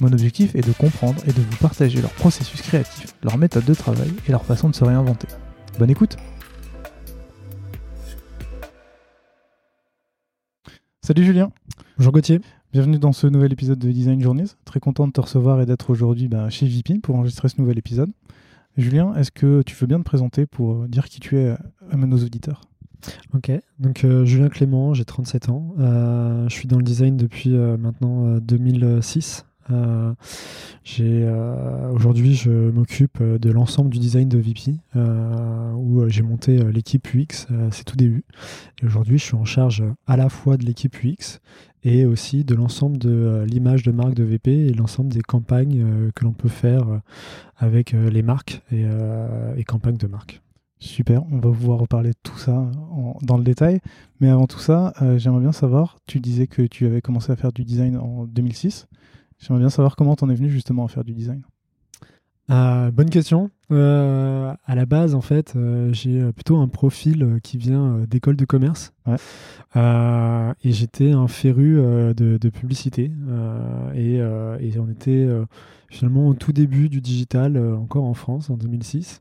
Mon objectif est de comprendre et de vous partager leur processus créatif, leur méthode de travail et leur façon de se réinventer. Bonne écoute Salut Julien Bonjour Gauthier Bienvenue dans ce nouvel épisode de Design Journeys. Très content de te recevoir et d'être aujourd'hui bah, chez VP pour enregistrer ce nouvel épisode. Julien, est-ce que tu veux bien te présenter pour dire qui tu es à nos auditeurs? Ok, donc euh, Julien Clément, j'ai 37 ans. Euh, je suis dans le design depuis euh, maintenant 2006. Euh, j'ai aujourd'hui, je m'occupe de l'ensemble du design de VP, où j'ai monté l'équipe UX, c'est tout début. Et aujourd'hui, je suis en charge à la fois de l'équipe UX et aussi de l'ensemble de l'image de marque de VP et l'ensemble des campagnes que l'on peut faire avec les marques et, et campagnes de marque. Super, on va pouvoir reparler de tout ça dans le détail. Mais avant tout ça, j'aimerais bien savoir, tu disais que tu avais commencé à faire du design en 2006. J'aimerais bien savoir comment t'en es venu justement à faire du design. Euh, bonne question. Euh, à la base, en fait, euh, j'ai plutôt un profil qui vient d'école de commerce. et j'étais un féru de, publicité. Et, et, on était finalement au tout début du digital, encore en France, en 2006.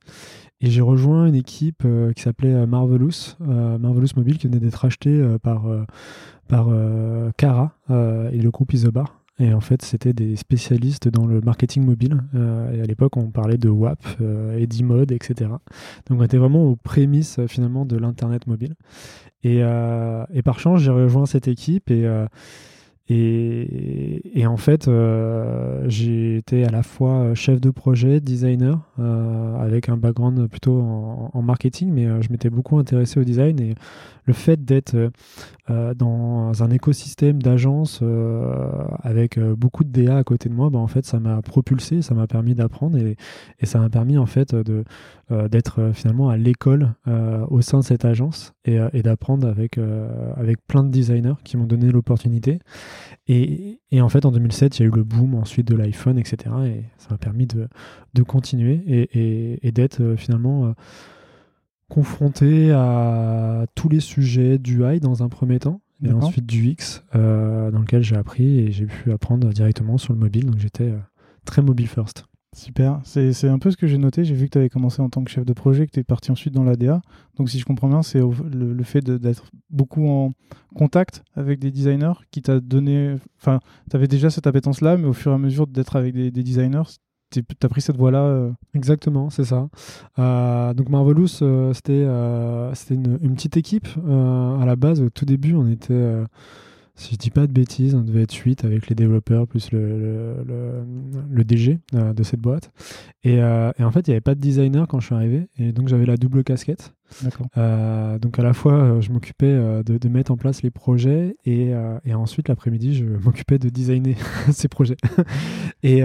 Et j'ai rejoint une équipe qui s'appelait Marvelous, Marvelous Mobile, qui venait d'être achetée par, par Cara et le groupe Isobar. Et en fait, c'était des spécialistes dans le marketing mobile. Euh, à l'époque, on parlait de WAP euh, et d'e-mode, etc. Donc, on était vraiment aux prémices euh, finalement de l'Internet mobile. Et, par chance, j'ai rejoint cette équipe et et, en fait, euh, j'ai été à la fois chef de projet, designer, avec un background plutôt en, marketing, mais je m'étais beaucoup intéressé au design et le fait d'être dans un écosystème d'agences avec beaucoup de DA à côté de moi, bah, en fait, ça m'a propulsé, ça m'a permis d'apprendre et, et, ça m'a permis en fait de d'être finalement à l'école au sein de cette agence et, et d'apprendre avec avec plein de designers qui m'ont donné l'opportunité. Et, en fait, en 2007, il y a eu le boom ensuite de l'iPhone, etc. Et ça m'a permis de, continuer et, d'être euh, finalement euh, confronté à tous les sujets du high dans un premier temps, et ensuite du X, euh, dans lequel j'ai appris et j'ai pu apprendre directement sur le mobile. Donc j'étais très mobile first. Super, c'est un peu ce que j'ai noté. J'ai vu que tu avais commencé en tant que chef de projet, que tu es parti ensuite dans l'ADA. Donc, si je comprends bien, c'est le, le, fait d'être beaucoup en contact avec des designers qui t'a donné. Enfin, tu avais déjà cette appétence-là, mais au fur et à mesure d'être avec des, designers, tu as pris cette voie-là. Euh. Exactement, c'est ça. Euh, donc, Marvelous, euh, c'était une, petite équipe. à la base, au tout début, on était si je dis pas de bêtises, on devait être 8 avec les développeurs plus le, le, DG de cette boîte. Et, et en fait, il n'y avait pas de designer quand je suis arrivé. Et donc, j'avais la double casquette. Euh, donc à la fois, euh, je m'occupais euh, de, mettre en place les projets et, et ensuite l'après-midi, je m'occupais de designer ces projets. et,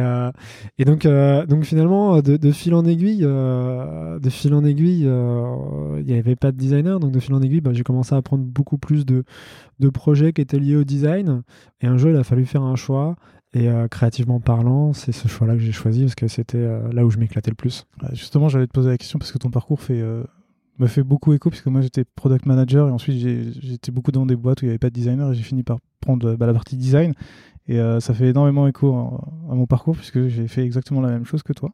et donc, donc finalement, de, fil en aiguille, de fil en aiguille, il n'y avait pas de designer. Donc de fil en aiguille, bah, j'ai commencé à prendre beaucoup plus de, de projets qui étaient liés au design. Et un jour, il a fallu faire un choix. Et créativement parlant, c'est ce choix-là que j'ai choisi parce que c'était là où je m'éclatais le plus. Justement, j'allais te poser la question parce que ton parcours fait me fait beaucoup écho puisque moi j'étais product manager et ensuite j'étais beaucoup dans des boîtes où il n'y avait pas de designer et j'ai fini par prendre bah, la partie design et euh, ça fait énormément écho à, mon parcours puisque j'ai fait exactement la même chose que toi.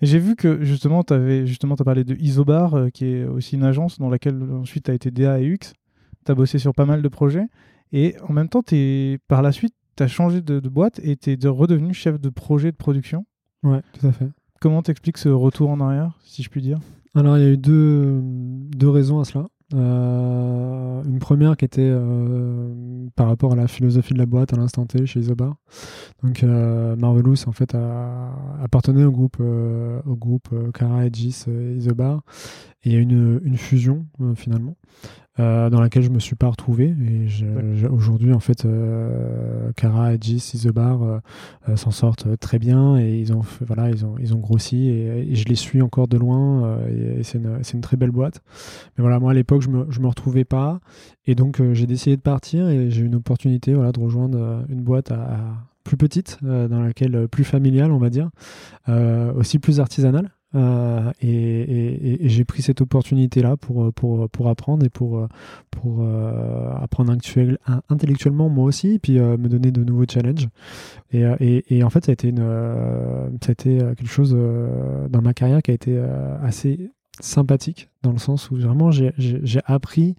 J'ai vu que justement tu avais justement as parlé de Isobar euh, qui est aussi une agence dans laquelle ensuite tu as été DA et UX, tu as bossé sur pas mal de projets et en même temps es, par la suite tu as changé de, boîte et tu es redevenu chef de projet de production. Ouais, tout à fait. Comment t'expliques ce retour en arrière, si je puis dire? Alors, il y a eu deux, deux raisons à cela. Euh, une première qui était euh, par rapport à la philosophie de la boîte à l'instant T chez Isobar. Donc euh, Marvelous en fait appartenait au groupe au groupe Kara, Edgis Isobar et il y a une, une fusion finalement. Euh, dans laquelle je me suis pas retrouvé. Et aujourd'hui, en fait, euh, Kara, Edgis, Isobar euh, euh, s'en sortent très bien et ils ont, voilà, ils ont, ils ont grossi et, je les suis encore de loin. et, c'est une, une, très belle boîte. Mais voilà, moi à l'époque, je me, je me retrouvais pas et donc j'ai décidé de partir et j'ai eu une opportunité, voilà, de rejoindre une boîte à, plus petite, dans laquelle plus familiale, on va dire, aussi plus artisanale. Euh, et, j'ai pris cette opportunité-là pour, pour, pour apprendre et pour, pour euh, apprendre intellectuellement moi aussi, et puis euh, me donner de nouveaux challenges. Et, et, en fait, ça a été, une, ça a été quelque chose dans ma carrière qui a été assez sympathique, dans le sens où vraiment j'ai appris euh,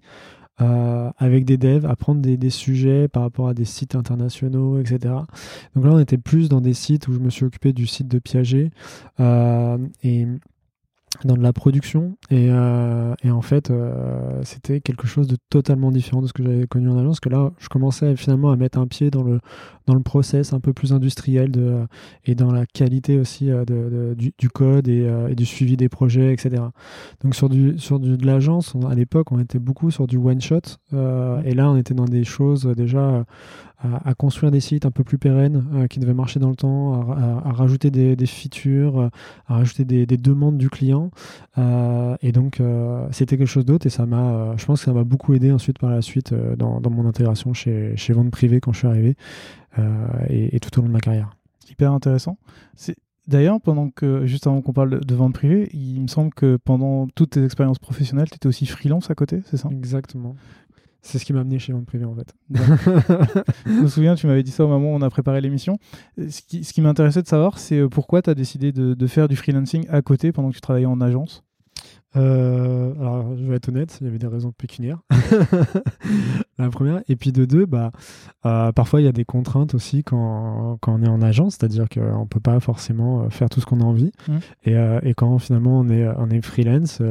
avec des devs, apprendre des, des, sujets par rapport à des sites internationaux, etc. Donc là, on était plus dans des sites où je me suis occupé du site de Piaget euh, et dans de la production. Et, euh, et en fait euh, c'était quelque chose de totalement différent de ce que j'avais connu en agence que là je commençais finalement à mettre un pied dans le dans le process un peu plus industriel de, et dans la qualité aussi euh, de, du, du, code et, et, du suivi des projets etc donc sur du sur du, de l'agence à l'époque on était beaucoup sur du one shot et là on était dans des choses déjà à, construire des sites un peu plus pérennes euh, qui devaient marcher dans le temps, à, rajouter des, features, euh, à rajouter des, demandes du client. Euh, et donc, c'était quelque chose d'autre et ça m'a, je pense que ça m'a beaucoup aidé ensuite par la suite dans, mon intégration chez, chez Vente Privée quand je suis arrivé et, tout au long de ma carrière. Hyper intéressant. C'est D'ailleurs, pendant que, juste avant qu'on parle de vente privée, il me semble que pendant toutes tes expériences professionnelles, tu étais aussi freelance à côté, c'est ça? Exactement. C'est ce qui m'a amené chez Vente Privée en fait. je me souviens, tu m'avais dit ça au moment où on a préparé l'émission. Ce qui, ce qui m'intéressait de savoir, c'est euh, pourquoi tu as décidé de, de, faire du freelancing à côté pendant que tu travaillais en agence? Euh, alors, je vais être honnête, il y avait des raisons pécuniaires. la première. Et puis de deux, bah, euh, parfois il y a des contraintes aussi quand, quand on est en agence, c'est-à-dire qu'on ne peut pas forcément faire tout ce qu'on a envie. Mmh. Et, et, quand finalement on est, on est freelance,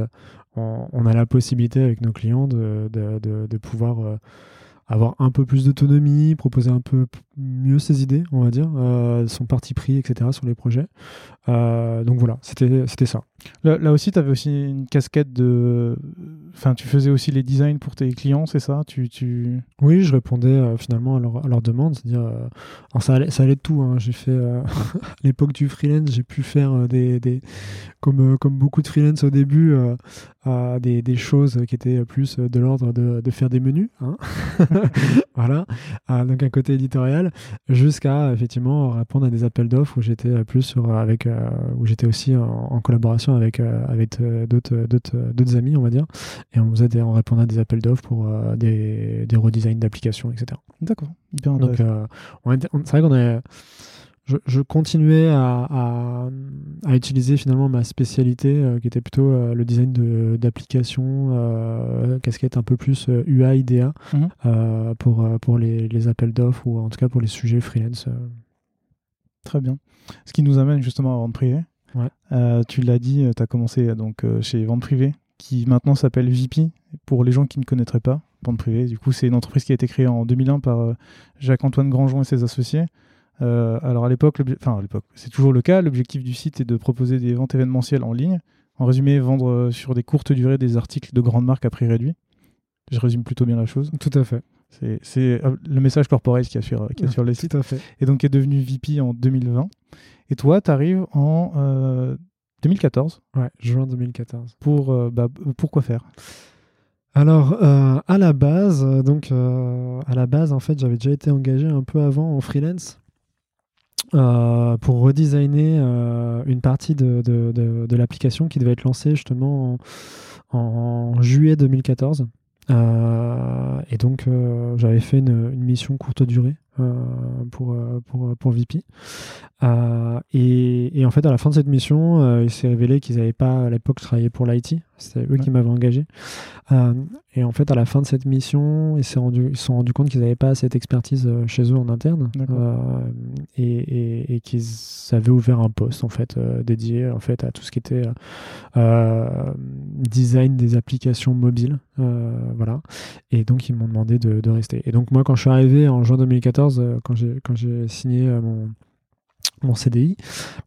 on, a la possibilité avec nos clients de, de, pouvoir euh, avoir un peu plus d'autonomie, proposer un peu mieux ses idées, on va dire, euh, son parti pris, etc. sur les projets. Euh, donc voilà, c'était ça. Là, aussi, tu avais aussi une casquette de. Enfin, tu faisais aussi les designs pour tes clients, c'est ça? Tu, tu... Oui, je répondais euh, finalement à leur demandes. C'est-à-dire, ça, allait, ça allait de tout. Hein. J'ai fait, à l'époque du freelance, j'ai pu faire des, des comme, comme beaucoup de freelance au début, des, des, choses qui étaient plus de l'ordre de, de, faire des menus. Hein. voilà. donc un côté éditorial jusqu'à effectivement répondre à des appels d'offres où j'étais plus avec euh, où j'étais aussi en, collaboration avec euh, avec euh, d'autres d'autres amis on va dire et on faisait des, on répondait à des appels d'offres pour des, des redesigns d'applications etc. D'accord. Donc c'est vrai qu'on est je, continuais à, à, utiliser finalement ma spécialité euh, qui était plutôt euh, le design d'applications, euh, casquette un peu plus UI, IDA mhm. pour, pour les, les appels d'offres ou en tout cas pour les sujets freelance. Très bien. Ce qui nous amène justement à Vente Privée. Ouais. tu l'as dit, tu as commencé donc, chez Vente Privée qui maintenant s'appelle VP pour les gens qui ne connaîtraient pas. Vente Privée, du coup, c'est une entreprise qui a été créée en 2001 par Jacques-Antoine Grangeon et ses associés. Euh, alors à l'époque, enfin à l'époque, c'est toujours le cas. L'objectif du site est de proposer des ventes événementielles en ligne. En résumé, vendre euh, sur des courtes durées des articles de grandes marques à prix réduit. Je résume plutôt bien la chose. Tout à fait. C'est euh, le message corporel qui a sur, qui sur le site. Tout à fait. Et donc est devenu VP en 2020. Et toi, tu arrives en 2014. Ouais, juin 2014. Pour, bah, pour faire? Alors, à la base, donc à la base, en fait, j'avais déjà été engagé un peu avant en freelance euh, pour redesigner euh, une partie de, de, de, l'application qui devait être lancée justement en, juillet 2014. Euh, et donc j'avais fait une, une, mission courte durée pour, pour, pour VP. Et, et, en fait, à la fin de cette mission, il s'est révélé qu'ils n'avaient pas à l'époque travaillé pour l'IT. C'était eux qui m'avaient engagé. et en fait, à la fin de cette mission, ils se sont rendus, compte qu'ils n'avaient pas cette expertise chez eux en interne et, et, qu'ils avaient ouvert un poste en fait dédié en fait à tout ce qui était design des applications mobiles. voilà. Et donc, ils m'ont demandé de, de, rester. Et donc, moi, quand je suis arrivé en juin 2014, quand j'ai signé mon mon CDI,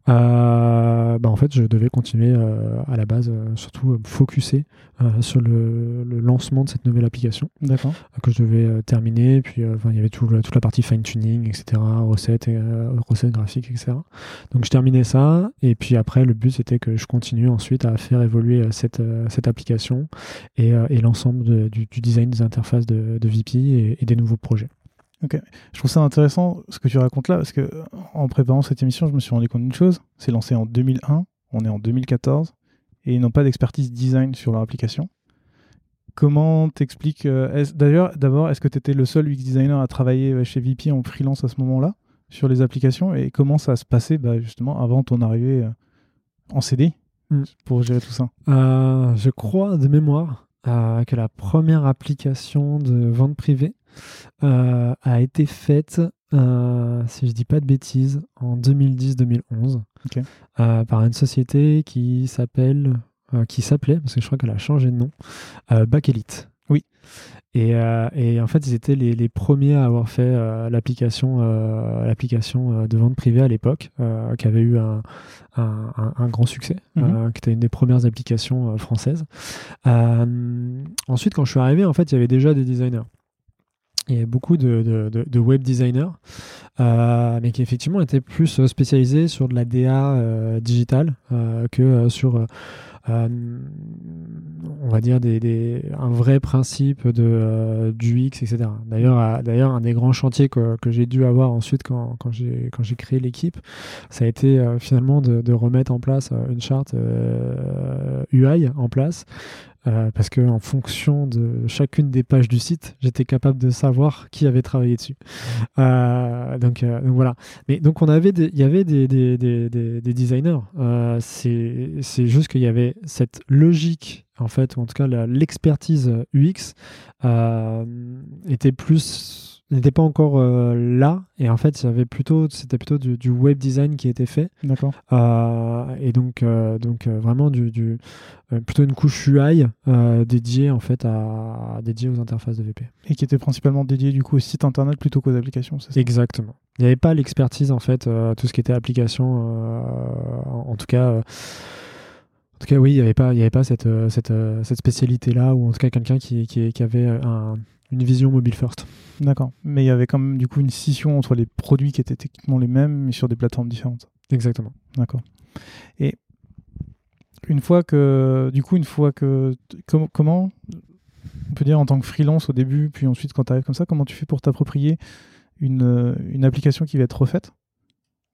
euh, bah en fait, je devais continuer euh, à la base, euh, surtout me focuser sur le, lancement de cette nouvelle application que je devais terminer. Puis, il y avait tout, toute la partie fine-tuning, etc., recettes, recettes graphiques, etc. Donc, je terminais ça. Et puis après, le but, c'était que je continue ensuite à faire évoluer cette, cette application et, et l'ensemble du, du, design des interfaces de, de VP et des nouveaux projets. Ok. Je trouve ça intéressant ce que tu racontes là, parce que en préparant cette émission, je me suis rendu compte d'une chose. C'est lancé en 2001, on est en 2014, et ils n'ont pas d'expertise design sur leur application. Comment t'expliques euh, D'ailleurs, d'abord, est-ce que tu étais le seul UX designer à travailler euh, chez VP en freelance à ce moment-là sur les applications Et comment ça se passait bah, justement avant ton arrivée euh, en CD hmm. pour gérer tout ça? Je crois de mémoire que la première application de vente privée a été faite, euh, si je dis pas de bêtises, en 2010-2011 euh, par une société qui s'appelle, qui s'appelait, parce que je crois qu'elle a changé de nom, Back Elite. Oui. Et, et, en fait, ils étaient les, les premiers à avoir fait l'application l'application de vente privée à l'époque, qui avait eu un, un, un, grand succès, mhm. qui était une des premières applications françaises. ensuite, quand je suis arrivé, en fait, il y avait déjà des designers il y avait beaucoup de, de, web designers, euh, mais qui effectivement étaient plus euh, spécialisés sur de la DA euh, digitale que sur, on va dire, des, un vrai principe de, du X, etc. D'ailleurs, d'ailleurs, un des grands chantiers que, que j'ai dû avoir ensuite quand, quand j'ai créé l'équipe, ça a été finalement de, de, remettre en place une charte UI en place euh, parce que en fonction de chacune des pages du site, j'étais capable de savoir qui avait travaillé dessus. Euh, donc, euh, donc, voilà. Mais donc on avait, il y avait des, des, des, des designers. c'est juste qu'il y avait cette logique en fait, ou en tout cas l'expertise UX était plus n'était pas encore euh, là. Et en fait avait plutôt c'était plutôt du, web design qui était fait. D'accord. Euh, et donc euh, donc vraiment du, du plutôt une couche UI dédiée en fait à dédiée aux interfaces de VP et qui était principalement dédiée du coup au site internet plutôt qu'aux applications c'est ça? Exactement. Il n'y avait pas l'expertise en fait tout ce qui était application en, tout cas en tout cas, oui, il n'y avait pas, il y avait pas cette, cette, cette spécialité-là, ou en tout cas quelqu'un qui, qui, qui avait un, une vision mobile first. D'accord. Mais il y avait quand même du coup une scission entre les produits qui étaient techniquement les mêmes, mais sur des plateformes différentes. Exactement. D'accord. Et une fois que, du coup, une fois que, comment, on peut dire en tant que freelance au début, puis ensuite quand tu arrives comme ça, comment tu fais pour t'approprier une, une application qui va être refaite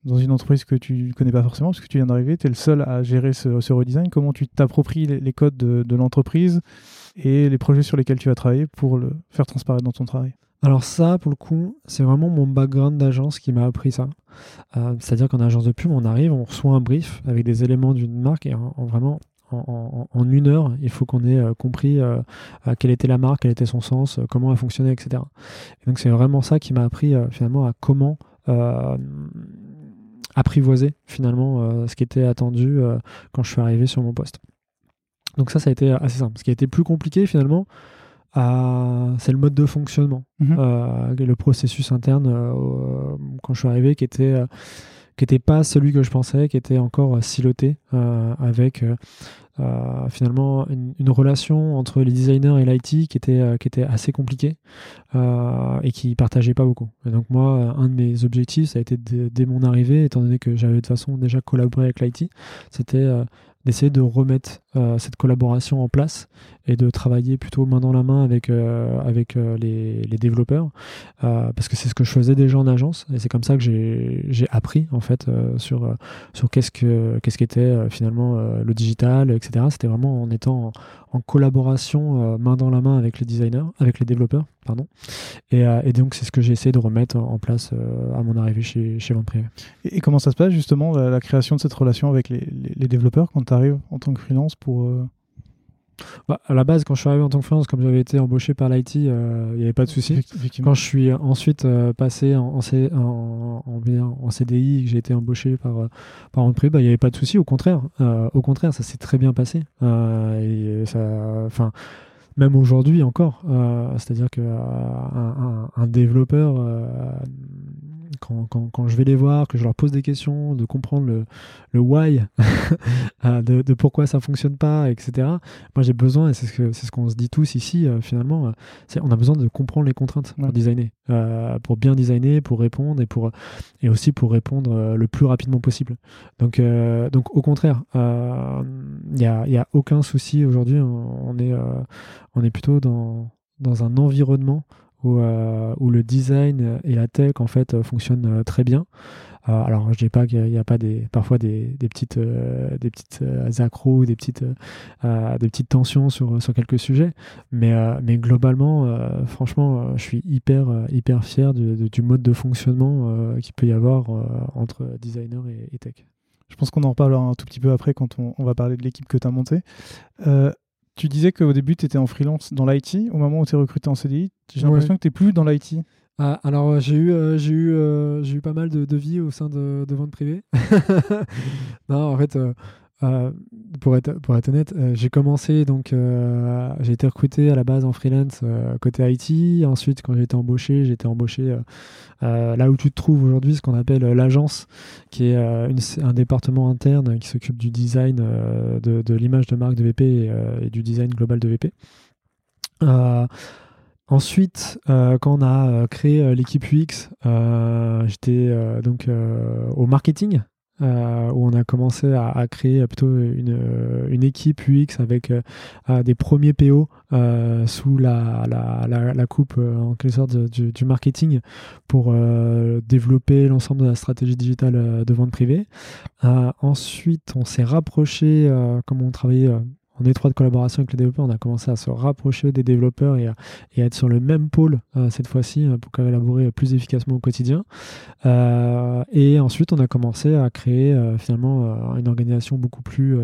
dans une entreprise que tu connais pas forcément, parce que tu viens d'arriver, tu es le seul à gérer ce, redesign. Comment tu t'appropries les, codes de, l'entreprise et les projets sur lesquels tu vas travailler pour le faire transparaître dans ton travail alors ça, pour le coup, c'est vraiment mon background d'agence qui m'a appris ça. Euh, c'est-à-dire qu'en agence de pub, on arrive, on reçoit un brief avec des éléments d'une marque et en, vraiment en, une heure, il faut qu'on ait euh, compris euh, quelle était la marque, quel était son sens, comment elle fonctionnait, etc. Et donc c'est vraiment ça qui m'a appris finalement à comment apprivoiser finalement ce qui était attendu quand je suis arrivé sur mon poste. Donc ça, ça a été assez simple. Ce qui a été plus compliqué finalement, euh, c'est le mode de fonctionnement, mhm. le processus interne quand je suis arrivé qui était qui n'était pas celui que je pensais, qui était encore siloté avec euh, finalement une, relation entre les designers et l'IT qui était, euh, qui était assez compliquée euh, et qui partageait pas beaucoup. Et donc moi, un de mes objectifs, ça a été dès mon arrivée, étant donné que j'avais de toute façon déjà collaboré avec l'IT, c'était d'essayer de remettre euh, cette collaboration en place et de travailler plutôt main dans la main avec, euh, avec euh, les, développeurs parce que c'est ce que je faisais déjà en agence et c'est comme ça que j'ai appris en fait sur, sur qu'est-ce que qu'est-ce qu'était finalement le digital etc c'était vraiment en étant en, collaboration main dans la main avec les designers avec les développeurs pardon. Et, et donc c'est ce que j'ai essayé de remettre en place à mon arrivée chez, chez Vente et, comment ça se passe justement la, création de cette relation avec les, développeurs quand tu arrives en tant que freelance pour, euh, bah, À la base, quand je suis arrivé en tant que freelance, comme j'avais été embauché par l'IT, euh, il n'y avait pas de souci. Quand je suis ensuite euh, passé en, en, en, CDI, que j'ai été embauché par, euh, par entreprise, bah, il n'y avait pas de souci. Au contraire, au contraire, ça s'est très bien passé. et ça, enfin même aujourd'hui encore. C'est-à-dire qu'un un, un, développeur quand, quand, quand, je vais les voir, que je leur pose des questions, de comprendre le, le why, euh, de, de, pourquoi ça fonctionne pas, etc. Moi, j'ai besoin, et c'est ce qu'on ce qu'on se dit tous ici, euh, finalement, euh, c'est on a besoin de comprendre les contraintes pour designer, pour bien designer, pour répondre et, pour, et aussi pour répondre le plus rapidement possible. Donc, donc au contraire, il n'y a, y a aucun souci aujourd'hui. On, est, on est plutôt dans, dans un environnement où, euh, où, le design et la tech en fait euh, fonctionnent euh, très bien. alors je dis pas qu'il n'y a pas des, parfois des, des petites, des petites accros, des petites, des petites tensions sur, sur quelques sujets, mais, mais globalement, franchement, je suis hyper, hyper fier du mode de fonctionnement qu'il peut y avoir entre designer et, tech. Je pense qu'on en reparlera un tout petit peu après quand on va parler de l'équipe que tu as montée. Tu disais qu'au début, tu étais en freelance dans l'IT. Au moment où tu es recruté en CDI, j'ai l'impression que tu n'es plus dans l'IT. Ah, alors, euh, j'ai eu, euh, j'ai eu, euh, j'ai eu pas mal de, de vie au sein de, de ventes privées. non, en fait, euh, pour, être, pour être honnête, euh, j'ai commencé, donc euh, j'ai été recruté à la base en freelance côté IT. Ensuite, quand j'ai été embauché, j'ai été embauché là où tu te trouves aujourd'hui, ce qu'on appelle l'agence, qui est un département interne qui s'occupe du design de, de l'image de marque de VP et, du design global de VP. Ensuite, quand on a créé l'équipe UX, j'étais donc au marketing euh, où on a commencé à, créer plutôt une, euh, une, équipe UX avec euh, des premiers PO sous la, coupe en quelque sorte du, du marketing pour développer l'ensemble de la stratégie digitale de vente privée. ensuite, on s'est rapproché, comme on travaillait en étroite collaboration avec les développeurs, on a commencé à se rapprocher des développeurs et à, être sur le même pôle euh, cette fois-ci euh, pour collaborer plus efficacement au quotidien. Euh, et ensuite, on a commencé à créer finalement une organisation beaucoup plus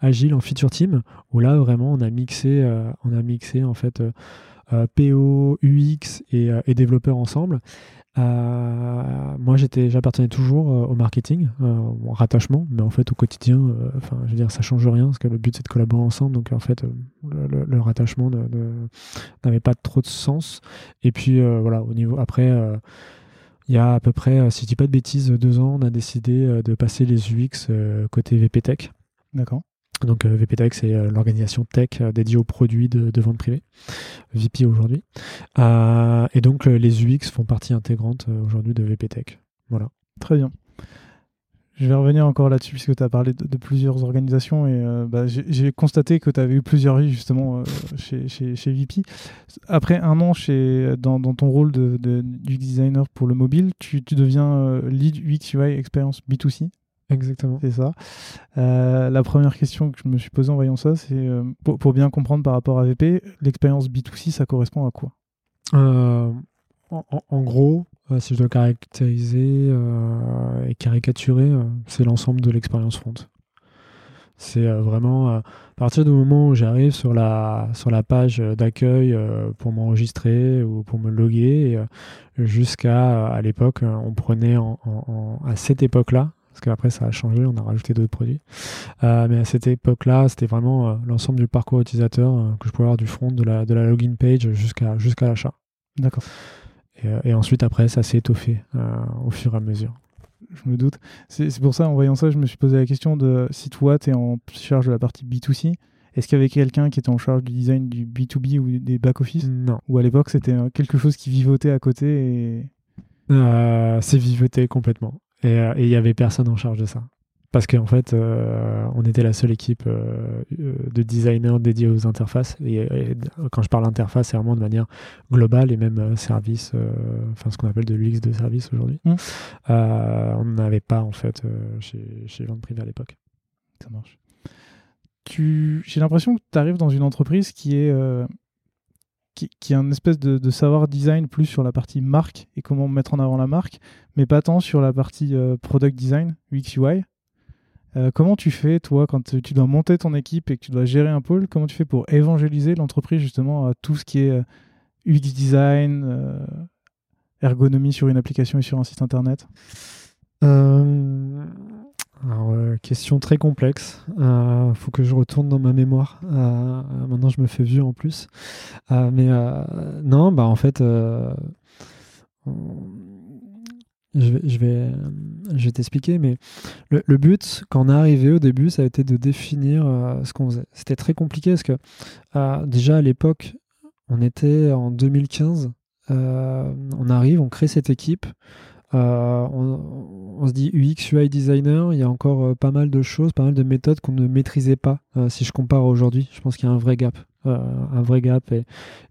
agile en feature team, où là vraiment on a mixé, on a mixé en fait. PO, UX et développeurs ensemble. Euh, moi, j'étais, j'appartenais toujours euh, au marketing, euh, au rattachement, mais en fait, au quotidien, enfin, je veux dire, ça change rien, parce que le but c'est de collaborer ensemble, donc en fait, le, rattachement n'avait pas trop de sens. Et puis, voilà, au niveau après. il y a à peu près, si je dis pas de bêtises, deux ans, on a décidé de passer les UX côté VPTech. D'accord. Donc euh, VPTech, c'est euh, l'organisation tech euh, dédiée aux produits de, vente privée, VP aujourd'hui. et donc les UX font partie intégrante aujourd'hui de VPTech. Voilà. Très bien. Je vais revenir encore là-dessus puisque tu as parlé de, plusieurs organisations et bah, j'ai constaté que tu avais eu plusieurs vies justement chez, VP. Après un an chez, dans, ton rôle de, UX designer pour le mobile, tu, tu deviens lead UX UI expérience B2C Exactement. C'est ça. Euh, la première question que je me suis posée en voyant ça, c'est euh, pour, bien comprendre par rapport à VP, l'expérience B2C, ça correspond à quoi? Euh, en, gros, si je dois caractériser et caricaturer, c'est l'ensemble de l'expérience front. C'est vraiment à partir du moment où j'arrive sur la, sur la page d'accueil pour m'enregistrer ou pour me loguer, jusqu'à à l'époque, on prenait à cette époque-là, parce qu'après ça a changé, on a rajouté d'autres produits. Euh, mais à cette époque-là, c'était vraiment euh, l'ensemble du parcours utilisateur euh, que je pouvais avoir du front, de la, de la login page jusqu'à jusqu'à l'achat. D'accord. Et, ensuite, après, ça s'est étoffé au fur et à mesure. Je me doute. C'est pour ça, en voyant ça, je me suis posé la question de si toi, tu es en charge de la partie B2C, est-ce qu'il y avait quelqu'un qui était en charge du design du B2B ou des back-office Non. Ou à l'époque, c'était quelque chose qui vivotait à côté et... c'est vivoté complètement. Euh, et il n'y avait personne en charge de ça. Parce qu'en fait, euh, on était la seule équipe euh, de designers dédiés aux interfaces. Et, quand je parle interface, c'est vraiment de manière globale et même service, enfin ce qu'on appelle de l'UX de service aujourd'hui. Mmh. on n'avait pas en fait chez, chez Vente Privée à l'époque. Ça marche. J'ai l'impression que tu arrives dans une entreprise qui est qui, qui, a un espèce de, savoir design plus sur la partie marque et comment mettre en avant la marque, mais pas tant sur la partie euh, product design, UX UI. Euh, comment tu fais, toi, quand tu dois monter ton équipe et que tu dois gérer un pôle, comment tu fais pour évangéliser l'entreprise justement à tout ce qui est UX design, ergonomie sur une application et sur un site internet? Alors, question très complexe. Il faut que je retourne dans ma mémoire. maintenant, je me fais vieux en plus. mais non, bah en fait, je vais, je vais, t'expliquer, mais le, but, quand on est arrivé au début, ça a été de définir euh, ce qu'on faisait. C'était très compliqué parce que euh, déjà à l'époque, on était en 2015, euh, on arrive, on crée cette équipe, on, se dit UX, UI designer, il y a encore pas mal de choses, pas mal de méthodes qu'on ne maîtrisait pas. si je compare aujourd'hui, je pense qu'il y a un vrai gap, un vrai gap, et,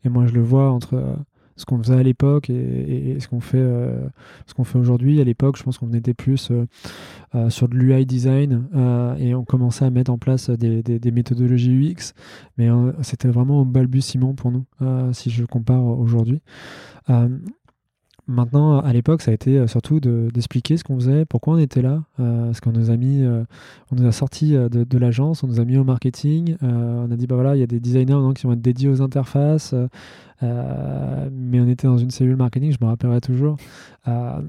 moi je le vois entre ce qu'on faisait à l'époque et, ce qu'on fait, euh, ce fait aujourd'hui. À l'époque, je pense qu'on était plus euh, euh, sur de l'UI design et on commençait à mettre en place des, des, méthodologies UX, mais c'était vraiment au balbutiement pour nous, si je compare aujourd'hui. Maintenant, à l'époque, ça a été surtout d'expliquer ce qu'on faisait, pourquoi on était là, parce qu'on nous a mis, on nous a de, de l'agence, on nous a mis au marketing, on a dit bah voilà, il y a des designers qui vont être dédiés aux interfaces, euh, mais on était dans une cellule marketing, je me rappellerai toujours. Euh,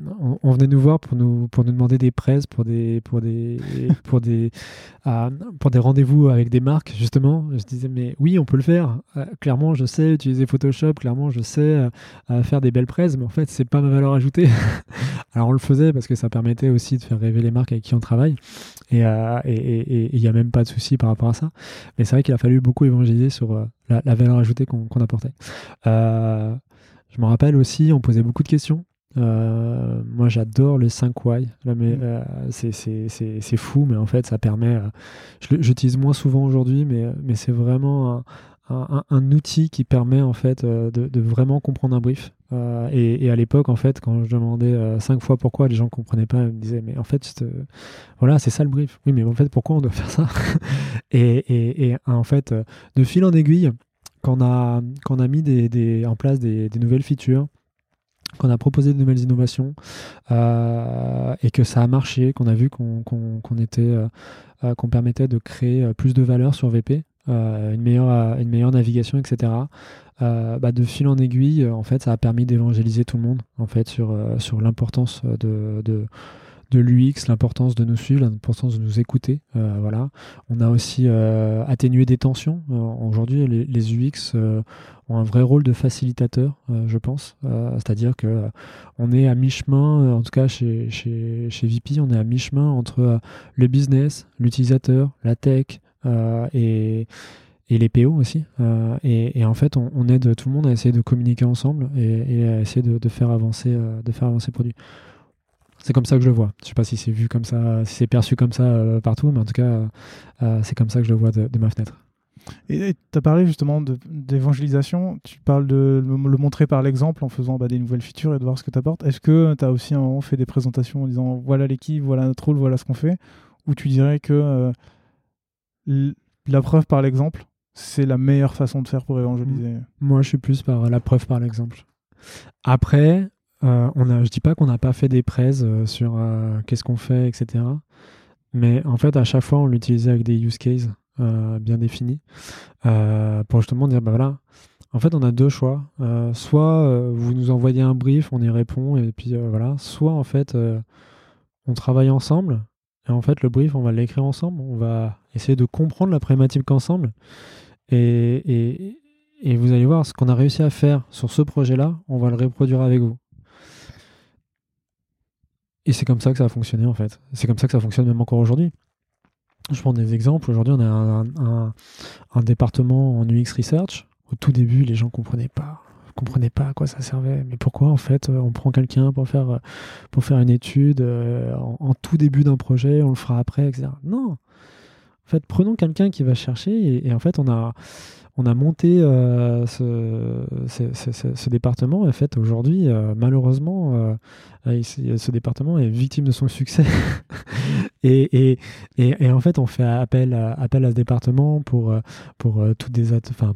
on, venait nous voir pour nous, pour nous demander des presses, pour des, pour des, pour des, euh, pour des rendez-vous avec des marques, justement. Je disais, mais oui, on peut le faire. clairement, je sais utiliser Photoshop, clairement, je sais faire des belles presses, mais en fait, c'est pas ma valeur ajoutée. Alors, on le faisait parce que ça permettait aussi de faire rêver les marques avec qui on travaille. Et il n'y a même pas de souci par rapport à ça. Mais c'est vrai qu'il a fallu beaucoup évangéliser sur la, valeur ajoutée qu'on apportait. Euh, je me rappelle aussi, on posait beaucoup de questions. Euh, moi, j'adore le 5 why. Mm. Euh, c'est fou, mais en fait, ça permet. J'utilise moins souvent aujourd'hui, mais, mais c'est vraiment un, un, outil qui permet en fait de, de vraiment comprendre un brief. Et, et, à l'époque, en fait, quand je demandais cinq fois pourquoi, les gens ne comprenaient pas. Ils me disaient, mais en fait, voilà, c'est ça le brief. Oui, mais en fait, pourquoi on doit faire ça? Et, et, en fait, de fil en aiguille, quand on a, a mis des, en place des, nouvelles features, qu'on a proposé de nouvelles innovations euh, et que ça a marché, qu'on a vu qu'on était, euh, euh, qu'on permettait de créer plus de valeur sur VP, une, meilleure, une meilleure navigation, etc. Bah, de fil en aiguille, en fait, ça a permis d'évangéliser tout le monde en fait sur, sur l'importance de de l'UX, l'importance de nous suivre, l'importance de nous écouter. Euh, voilà. On a aussi euh, atténué des tensions. Euh, aujourd'hui, les, UX ont un vrai rôle de facilitateur, je pense. C'est-à-dire que on est à mi-chemin, en tout cas chez, chez, chez, VP, on est à mi-chemin entre le business, l'utilisateur, la tech et et les PO aussi. et, en fait, on, aide tout le monde à essayer de communiquer ensemble et, à essayer de, faire avancer, de faire avancer le produit. C'est comme ça que je le vois. Je sais pas si c'est vu comme ça, si c'est perçu comme ça euh, partout, mais en tout cas, euh, c'est comme ça que je le vois de, ma fenêtre. Et tu as parlé justement d'évangélisation, tu parles de le montrer par l'exemple en faisant bah, des nouvelles features et de voir ce que tu apportes. Est-ce que tu as aussi un fait des présentations en disant voilà l'équipe, voilà notre rôle, voilà ce qu'on fait? Ou tu dirais que euh, la preuve par l'exemple, c'est la meilleure façon de faire pour évangéliser? Moi, je suis plus par la preuve par l'exemple. Après, euh, on a, je dis pas qu'on n'a pas fait des prêts euh, sur euh, qu'est-ce qu'on fait, etc. Mais en fait, à chaque fois, on l'utilisait avec des use cases bien définis pour justement dire, bah voilà, en fait, on a deux choix. soit vous nous envoyez un brief, on y répond, et puis voilà. Soit en fait, on travaille ensemble, et en fait, le brief, on va l'écrire ensemble, on va essayer de comprendre la problématique ensemble. Et, et vous allez voir, ce qu'on a réussi à faire sur ce projet-là, on va le reproduire avec vous. Et c'est comme ça que ça a fonctionné en fait. C'est comme ça que ça fonctionne même encore aujourd'hui. Je prends des exemples. Aujourd'hui, on a un, département en UX Research. Au tout début, les gens comprenaient pas comprenaient pas à quoi ça servait. Mais pourquoi en fait on prend quelqu'un pour faire pour faire une étude euh, en, tout début d'un projet, on le fera après, etc. Non. En fait, prenons quelqu'un qui va chercher et, en fait on a on a monté ce, ce, département. En fait, aujourd'hui, malheureusement, ce département est victime de son succès. et, et, et, en fait, on fait appel appel à ce département pour, pour, tout, des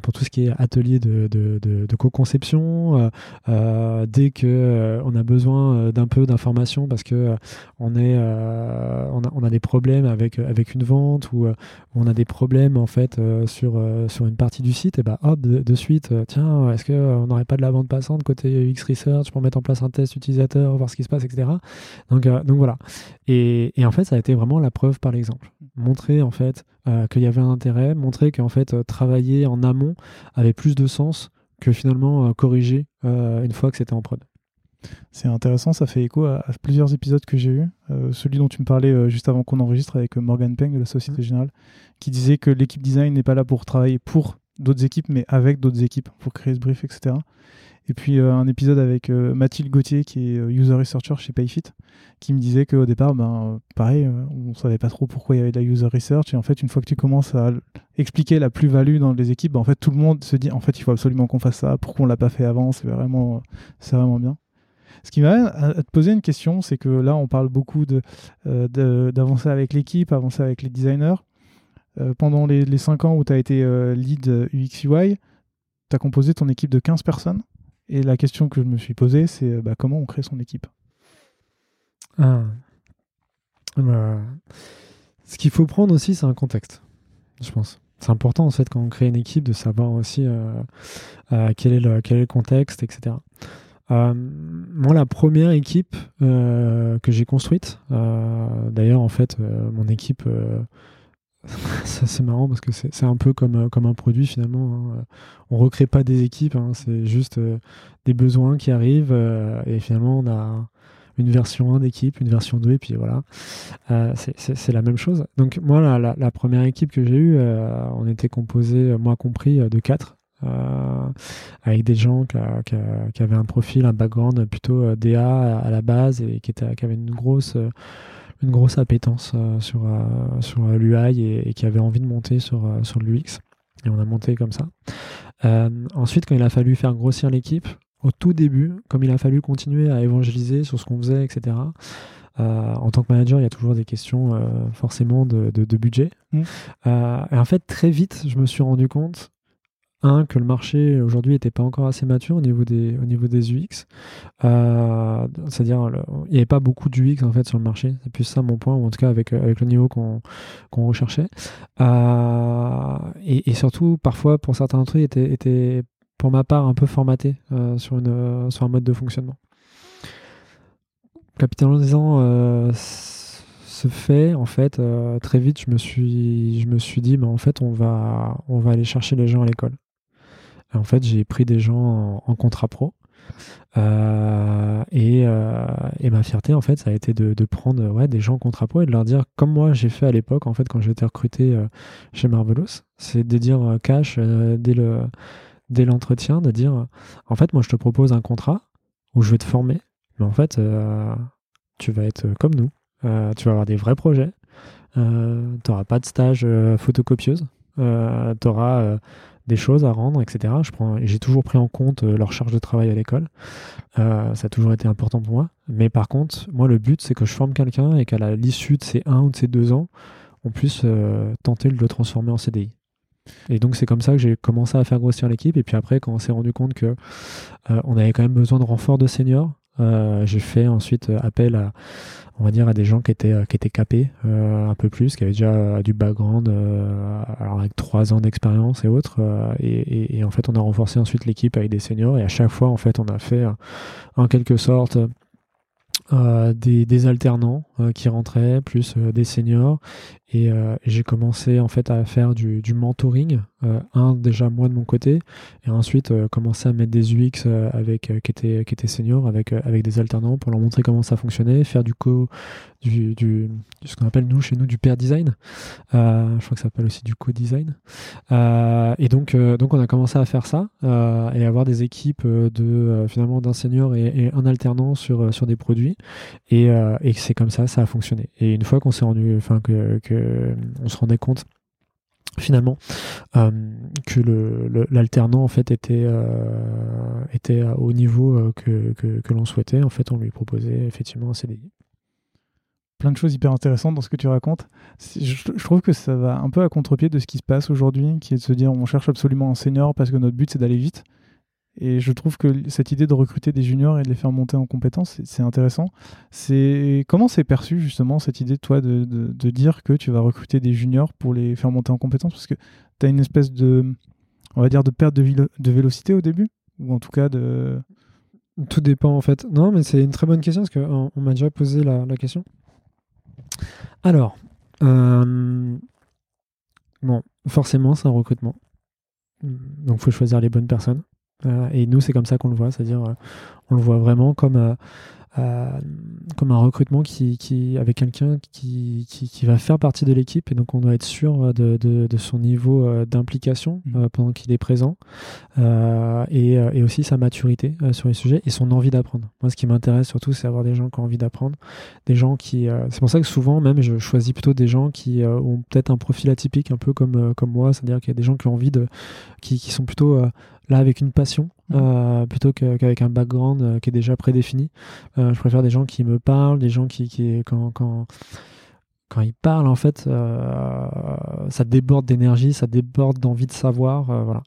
pour tout ce qui est atelier de, de, co-conception. dès qu'on on a besoin d'un peu d'informations parce que est, on, a, on a des problèmes avec, avec une vente ou on a des problèmes en fait sur, sur une partie du site, et bah hop, de, suite, tiens, est-ce qu'on n'aurait pas de la vente passante côté UX Research pour mettre en place un test utilisateur, voir ce qui se passe, etc. Donc, donc voilà. Et, et, en fait, ça a été vraiment la preuve par l'exemple. Montrer en fait qu'il y avait un intérêt, montrer qu'en fait, travailler en amont avait plus de sens que finalement corriger une fois que c'était en prod. C'est intéressant, ça fait écho à, plusieurs épisodes que j'ai eu. Euh, celui dont tu me parlais euh, juste avant qu'on enregistre avec euh, Morgan Peng de la Société mmh. Générale, qui disait que l'équipe design n'est pas là pour travailler pour d'autres équipes, mais avec d'autres équipes, pour créer ce brief, etc. Et puis un épisode avec Mathilde Gauthier, qui est user researcher chez Payfit, qui me disait qu'au départ, ben, pareil, on savait pas trop pourquoi il y avait de la user research. Et en fait, une fois que tu commences à expliquer la plus-value dans les équipes, ben, en fait, tout le monde se dit, en fait, il faut absolument qu'on fasse ça. Pourquoi on l'a pas fait avant? C'est vraiment, c'est vraiment bien. Ce qui m'amène à, te poser une question, c'est que là, on parle beaucoup euh, d'avancer avec l'équipe, avancer avec les designers. Euh, pendant les, les 5 ans où tu as été euh, lead UX UI, tu as composé ton équipe de 15 personnes. Et la question que je me suis posée, c'est bah, comment on crée son équipe? Ah. bah, Ce qu'il faut prendre aussi, c'est un contexte, je pense. C'est important en fait quand on crée une équipe de savoir aussi quel, est le, quel est le contexte, etc. Euh, moi, la première équipe euh, que j'ai construite, euh, d'ailleurs, en fait, mon équipe, c'est marrant parce que c'est un peu comme, comme un produit finalement. Hein. On recrée pas des équipes, hein, c'est juste des besoins qui arrivent et finalement, on a une version 1 d'équipe, une version 2, et puis voilà. c'est la même chose. Donc, moi, la, la, première équipe que j'ai eue, on était composé, moi compris, de 4. Euh, avec des gens qui, avaient un profil, un background plutôt euh, DA à la base et qui, était, qui avaient une grosse, euh, une grosse appétence sur, sur l'UI et, qui avaient envie de monter sur, sur l'UX. Et on a monté comme ça. ensuite, quand il a fallu faire grossir l'équipe, au tout début, comme il a fallu continuer à évangéliser sur ce qu'on faisait, etc., en tant que manager, il y a toujours des questions forcément de, de, budget. Mmh. et en fait, très vite, je me suis rendu compte un, que le marché aujourd'hui n'était pas encore assez mature au niveau des, au niveau des UX. Euh, c'est-à-dire, il n'y avait pas beaucoup d'UX en fait sur le marché. C'est plus ça mon point, ou en tout cas avec, avec le niveau qu'on recherchait. Euh, et, surtout, parfois, pour certains eux, était, était, pour ma part, un peu formaté euh, sur, une, sur un mode de fonctionnement. Capitalisant ce fait, en fait, très vite, je me suis, je me suis dit, en fait, on va, on va aller chercher les gens à l'école en fait, j'ai pris des gens en, contrat pro. Euh, euh, et, ma fierté, en fait, ça a été de, prendre des gens en contrat pro et de leur dire, comme moi j'ai fait à l'époque, en fait, quand j'étais recruté euh, chez Marvelous, c'est de dire cash dès le dès l'entretien, de dire, en fait, moi je te propose un contrat où je vais te former, mais en fait, tu vas être comme nous, tu vas avoir des vrais projets, tu n'auras pas de stage photocopieuse, tu auras des choses à rendre, etc. J'ai toujours pris en compte euh, leur charge de travail à l'école. Euh, ça a toujours été important pour moi. Mais par contre, moi, le but, c'est que je forme quelqu'un et qu'à l'issue de ces un ou de ces deux ans, on puisse euh, tenter de le transformer en CDI. Et donc c'est comme ça que j'ai commencé à faire grossir l'équipe. Et puis après, quand on s'est rendu compte que on avait quand même besoin de renfort de seniors, j'ai fait ensuite appel à, on va dire, à des gens qui étaient, qui étaient capés euh, un peu plus, qui avaient déjà euh, du background, euh, alors avec trois ans d'expérience et autres. Et, en fait, on a renforcé ensuite l'équipe avec des seniors. Et à chaque fois, en fait, on a fait en quelque sorte euh, des, des, alternants euh, qui rentraient, plus euh, des seniors. Et j'ai commencé en fait à faire du, du mentoring, un déjà moi de mon côté, et ensuite commencer à mettre des UX avec qui étaient qui étaient seniors, avec avec des alternants pour leur montrer comment ça fonctionnait, faire du co du, du ce qu'on appelle nous chez nous du pair design. je crois que ça s'appelle aussi du co-design. et donc donc on a commencé à faire ça et avoir des équipes de finalement d'un senior et, un alternant sur sur des produits. Et, euh, et c'est comme ça, ça a fonctionné. Et une fois qu'on s'est rendu, enfin que on se rendait compte finalement que l'alternant en fait était était au niveau que, que l'on souhaitait en fait on lui proposait effectivement un CDI plein de choses hyper intéressantes dans ce que tu racontes. Je, trouve que ça va un peu à contre-pied de ce qui se passe aujourd'hui, qui est de se dire on cherche absolument un senior parce que notre but c'est d'aller vite. Et je trouve que cette idée de recruter des juniors et de les faire monter en compétences, c'est intéressant. Comment c'est perçu justement cette idée, toi, de, de, dire que tu vas recruter des juniors pour les faire monter en compétences? Parce que tu as une espèce de, on va dire, de perte de, de vélocité au début? Ou en tout cas de... Tout dépend en fait. Non, mais c'est une très bonne question parce qu'on on, m'a déjà posé la, la question. Alors, euh, bon, forcément, c'est un recrutement. Donc, il faut choisir les bonnes personnes. Et nous, c'est comme ça qu'on le voit, c'est-à-dire, euh, on le voit vraiment comme euh, comme un recrutement qui, qui avec quelqu'un qui, qui, va faire partie de l'équipe et donc on doit être sûr de, de, son niveau euh, d'implication mmh. euh, pendant qu'il est présent et, et, aussi sa maturité sur les sujets et son envie d'apprendre. Moi, ce qui m'intéresse surtout, c'est avoir des gens qui ont envie d'apprendre, des gens qui. c'est pour ça que souvent, même, je choisis plutôt des gens qui ont peut-être un profil atypique, un peu comme, comme moi, c'est-à-dire qu'il y a des gens qui ont envie de. qui, qui sont plutôt là avec une passion. Euh, plutôt qu'avec un background euh, qui est déjà prédéfini. Euh, je préfère des gens qui me parlent, des gens qui, quand, quand, quand ils parlent, en fait, ça déborde d'énergie, ça déborde d'envie de savoir. voilà.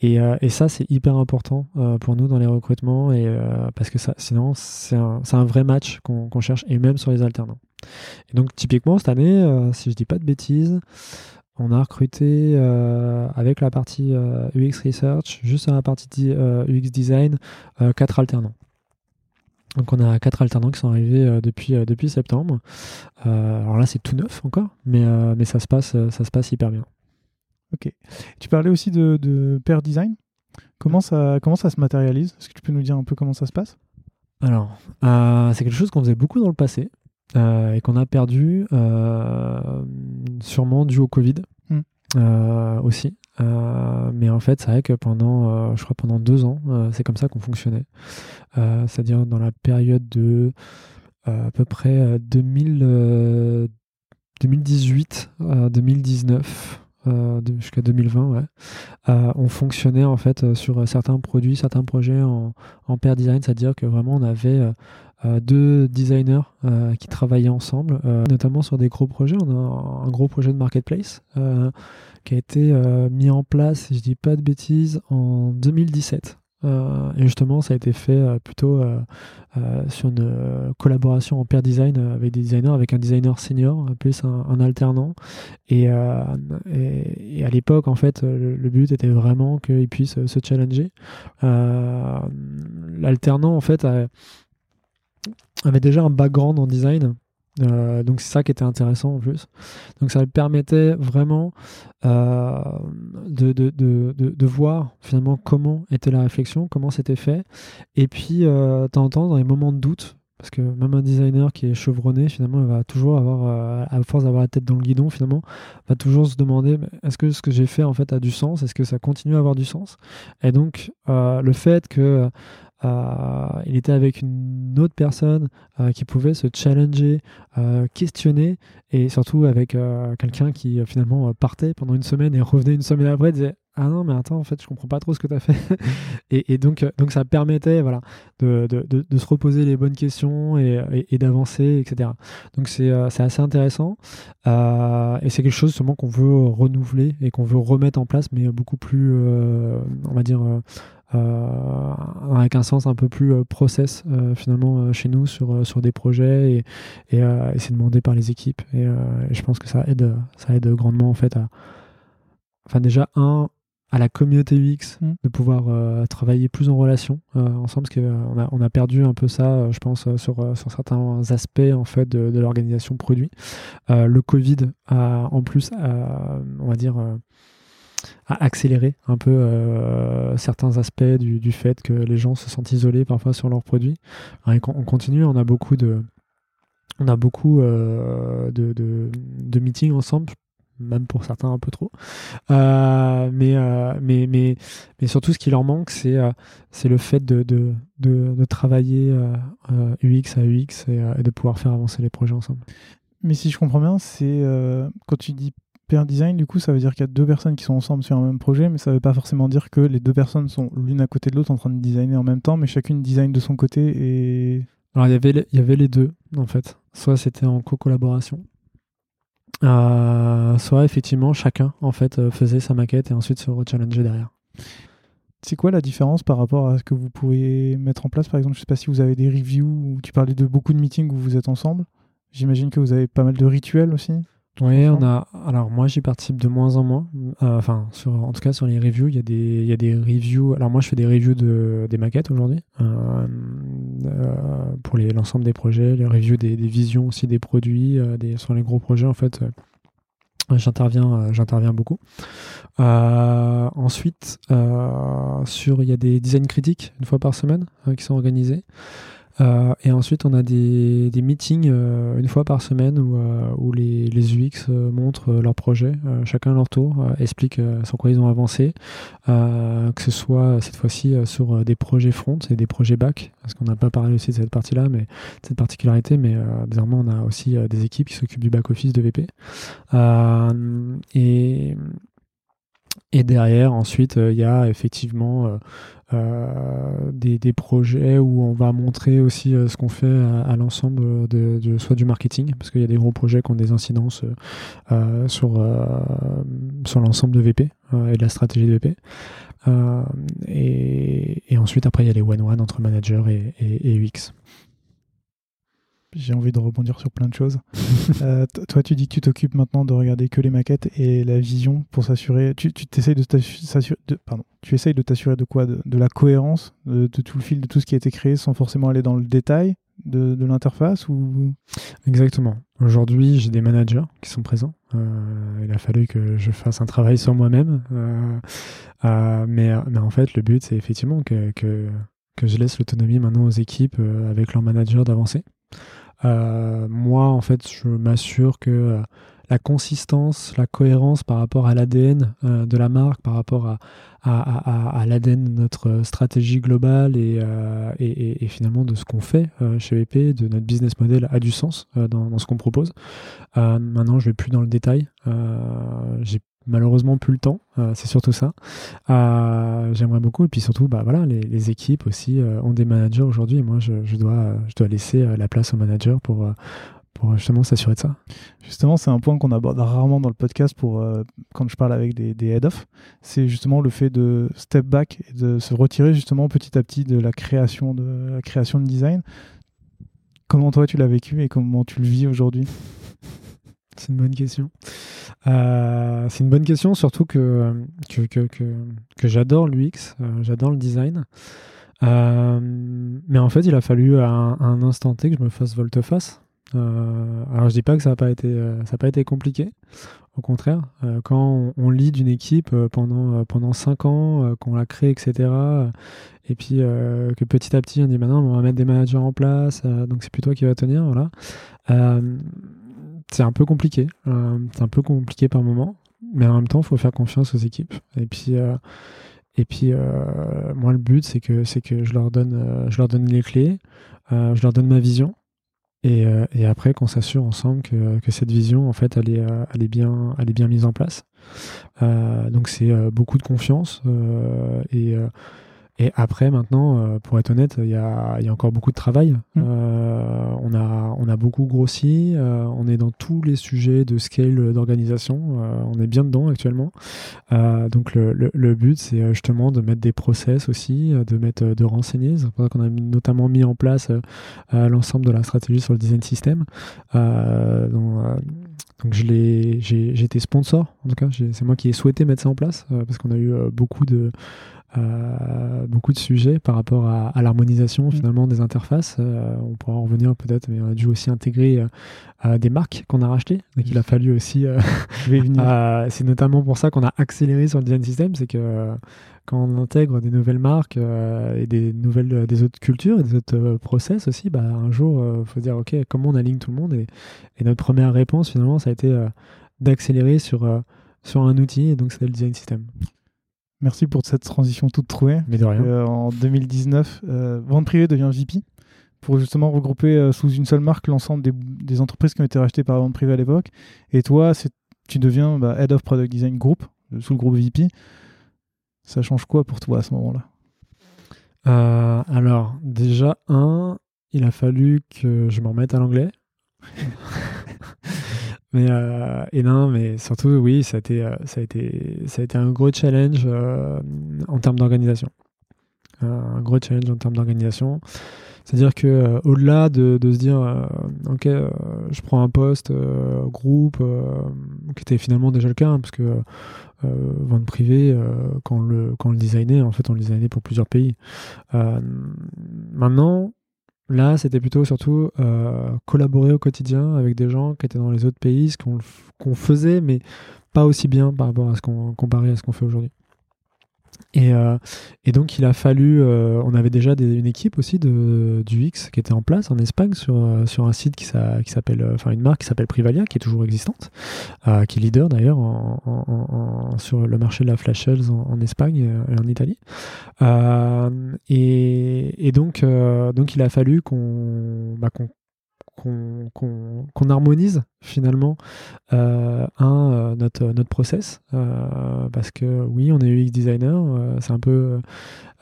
Et, et ça, c'est hyper important pour nous dans les recrutements et, parce que ça, sinon, c'est un, un, vrai match qu'on cherche et même sur les alternants. Et donc, typiquement, cette année, si je dis pas de bêtises, on a recruté euh, avec la partie euh, UX Research, juste à la partie euh, UX Design, quatre alternants. Donc on a quatre alternants qui sont arrivés depuis, depuis septembre. alors là c'est tout neuf encore, mais, mais ça, se passe, ça se passe hyper bien. Ok. Tu parlais aussi de, de pair design. Comment ça, comment ça se matérialise? Est-ce que tu peux nous dire un peu comment ça se passe? Alors, c'est quelque chose qu'on faisait beaucoup dans le passé. Et qu'on a perdu sûrement dû au Covid. Euh, aussi. Euh, mais en fait, c'est vrai que pendant, euh, je crois pendant deux ans, c'est comme ça qu'on fonctionnait. C'est-à-dire dans la période de à peu près 2000, 2018 2019. jusqu'à 2020, ouais. on fonctionnait en fait sur certains produits, certains projets en, en pair design, c'est-à-dire que vraiment on avait deux designers qui travaillaient ensemble, notamment sur des gros projets. On a un gros projet de marketplace qui a été euh, mis en place, si je dis pas de bêtises, en 2017. Euh, et justement, ça a été fait euh, plutôt sur une collaboration en pair design avec des designers, avec un designer senior, plus un, alternant. Et, à l'époque, en fait, le, but était vraiment qu'ils puissent se challenger. L'alternant, en fait, avait déjà un background en design. Euh, donc c'est ça qui était intéressant en plus. Donc ça permettait vraiment euh, de, voir finalement comment était la réflexion, comment c'était fait. Et puis euh, de dans les moments de doute, parce que même un designer qui est chevronné, finalement, il va toujours avoir, à force d'avoir la tête dans le guidon, finalement, va toujours se demander est-ce que ce que j'ai fait en fait a du sens? Est-ce que ça continue à avoir du sens? Et donc, le fait que euh, il était avec une autre personne euh, qui pouvait se challenger, euh, questionner, et surtout avec quelqu'un qui finalement partait pendant une semaine et revenait une semaine après, disait ah non mais attends en fait je comprends pas trop ce que tu as fait. Et, donc donc ça permettait voilà de, de, de, se reposer les bonnes questions et, et, d'avancer etc donc c'est assez intéressant. Et c'est quelque chose justement qu'on veut renouveler et qu'on veut remettre en place mais beaucoup plus on va dire euh, avec un sens un peu plus euh, process euh, finalement chez nous sur, sur des projets et, et, c'est demandé par les équipes. Et, je pense que ça aide, ça aide grandement en fait à enfin déjà un à la communauté UX mm. de pouvoir travailler plus en relation ensemble parce qu'on a, on a perdu un peu ça je pense sur, sur certains aspects en fait de, de l'organisation produit le Covid a en plus on va dire à accélérer un peu euh, certains aspects du, fait que les gens se sentent isolés parfois sur leurs produits. on continue, on a beaucoup de, on a beaucoup euh, de, de, meetings ensemble, même pour certains un peu trop. Euh, mais, mais, mais, mais surtout, ce qui leur manque, c'est c'est le fait de, de, de, travailler UX à UX et, et, de pouvoir faire avancer les projets ensemble. Mais si je comprends bien, c'est quand tu dis pair design, du coup, ça veut dire qu'il y a deux personnes qui sont ensemble sur un même projet, mais ça veut pas forcément dire que les deux personnes sont l'une à côté de l'autre en train de designer en même temps, mais chacune design de son côté et. Alors, il y avait, il y avait les deux, en fait. Soit c'était en co-collaboration, euh, soit effectivement chacun en fait euh, faisait sa maquette et ensuite se rechallengeait derrière. C'est quoi la différence par rapport à ce que vous pourriez mettre en place Par exemple, je sais pas si vous avez des reviews ou tu parlais de beaucoup de meetings où vous êtes ensemble. J'imagine que vous avez pas mal de rituels aussi. Oui, on a. Alors moi, j'y participe de moins en moins. Euh, enfin, sur, en tout cas sur les reviews, il y a des, y a des reviews. Alors moi, je fais des reviews de des maquettes aujourd'hui euh, pour les l'ensemble des projets, les reviews des, visions aussi des produits, des sur les gros projets en fait. J'interviens, j'interviens beaucoup. ensuite, sur, il y a des design critiques une fois par semaine qui sont organisés. Euh, et ensuite, on a des, meetings euh, une fois par semaine où, euh, les, UX montrent leur projet, chacun à leur tour, expliquent sur quoi ils ont avancé, que ce soit cette fois-ci sur des projets front et des projets back, parce qu'on n'a pas parlé aussi de cette partie-là, mais cette particularité, mais désormais on a aussi des équipes qui s'occupent du back-office de VP. et et derrière, ensuite, il y a effectivement euh, des, des, projets où on va montrer aussi euh, ce qu'on fait à, l'ensemble de, de, soit du marketing, parce qu'il y a des gros projets qui ont des incidences euh, sur, sur l'ensemble de VP et de la stratégie de VP. Et, et, ensuite, après, il y a les one-one entre manager et, et, et UX j'ai envie de rebondir sur plein de choses. euh, toi, tu dis que tu t'occupes maintenant de regarder que les maquettes et la vision pour s'assurer. Tu, tu t'essayes de t'assurer. Pardon. Tu essayes de t'assurer de quoi? De, la cohérence de, tout le fil de tout ce qui a été créé sans forcément aller dans le détail de, de l'interface ou? Exactement. Aujourd'hui, j'ai des managers qui sont présents. Euh, il a fallu que je fasse un travail sur moi-même. Euh, mais, mais en fait, le but, c'est effectivement que, que, que je laisse l'autonomie maintenant aux équipes avec leurs managers d'avancer. Euh, moi, en fait, je m'assure que euh, la consistance, la cohérence par rapport à l'ADN euh, de la marque, par rapport à, l'ADN de notre stratégie globale et, finalement de ce qu'on fait chez VP, de notre business model a du sens dans, ce qu'on propose. maintenant, je vais plus dans le détail. Malheureusement plus le temps, euh, c'est surtout ça. Euh, j'aimerais beaucoup, et puis surtout, bah, voilà, les, équipes aussi euh, ont des managers aujourd'hui, moi je, dois, je dois laisser la place aux managers pour, justement s'assurer de ça. Justement, c'est un point qu'on aborde rarement dans le podcast pour, quand je parle avec des, des head-off, c'est justement le fait de step back et de se retirer justement petit à petit de la création de, la création de design. Comment toi tu l'as vécu et comment tu le vis aujourd'hui? C'est une bonne question. Euh, c'est une bonne question, surtout que, que, que, que, j'adore l'UX, euh, j'adore le design. Euh, mais en fait, il a fallu à un, instant T que je me fasse volte-face. alors, je dis pas que ça n'a pas, été, pas été compliqué. Au contraire, quand on, lit d'une équipe pendant, pendant 5 ans, qu'on la crée, etc., et puis que petit à petit on dit maintenant on va mettre des managers en place, donc c'est plus toi qui va tenir, voilà c'est un peu compliqué. Euh, c'est un peu compliqué par moment. Mais en même temps, il faut faire confiance aux équipes. Et puis, euh, et puis euh, moi, le but, c'est que, c'est que je, leur donne, je leur donne les clés, je leur donne ma vision. Et, et après, qu'on s'assure ensemble que, que, cette vision, en fait, elle est, elle est, bien, elle est bien mise en place. donc, c'est beaucoup de confiance. Et après, maintenant, euh, pour être honnête, il y a, y a, encore beaucoup de travail. Mm. Euh, on, a, on a beaucoup grossi. Euh, on est dans tous les sujets de scale d'organisation. on est bien dedans actuellement. donc, le, le, le but, c'est justement de mettre des process aussi, de mettre, de renseigner. C'est pour ça qu'on a notamment mis en place l'ensemble de la stratégie sur le design system. donc, donc j'ai été sponsor, en tout cas, c'est moi qui ai souhaité mettre ça en place parce qu'on a eu beaucoup de beaucoup de sujets par rapport à, l'harmonisation mm. finalement des interfaces. Euh, on pourra en revenir peut-être, mais on a dû aussi intégrer euh, des marques qu'on a rachetées. Donc il a fallu aussi. c'est notamment pour ça qu'on a accéléré sur le design system, c'est que quand on intègre des nouvelles marques et des nouvelles des autres cultures et des autres process aussi, bah, un jour il faut dire ok comment on aligne tout le monde? Et, et notre première réponse finalement ça a été d'accélérer sur sur un outil et donc c'est le design system. Merci pour cette transition toute trouvée. Mais de rien. Euh, en 2019, euh, Vente Privée devient VP pour justement regrouper euh, sous une seule marque l'ensemble des, entreprises qui ont été rachetées par Vente Privée à l'époque. Et toi, tu deviens bah, Head of Product Design Group, sous le groupe VP, ça change quoi pour toi à ce moment-là? Alors, déjà, un, il a fallu que je m'en remette à l'anglais. mais et non, mais surtout, oui, ça a été, ça a été, ça a été un gros challenge en termes d'organisation. un gros challenge en termes d'organisation. C'est-à-dire que euh, au-delà de, se dire, euh, ok, euh, je prends un poste groupe, qui était finalement déjà le cas, hein, parce que vente privée, quand on le quand le designait, en fait, on le designait pour plusieurs pays. maintenant, Là, c'était plutôt surtout collaborer au quotidien avec des gens qui étaient dans les autres pays, ce qu'on faisait, mais pas aussi bien par rapport à ce qu'on comparé à ce qu'on fait aujourd'hui. Et, euh, et, donc il a fallu, euh, on avait déjà une équipe aussi de, du X qui était en place en Espagne sur, euh, sur un site qui, s'appelle, enfin une marque qui s'appelle Privalia, qui est toujours existante, qui est leader d'ailleurs sur le marché de la flash shells en, Espagne et en Italie. Et, et, donc, donc il a fallu qu'on bah, qu'on harmonise finalement euh, un euh, notre notre process euh, parce que oui on est UX designer c'est un peu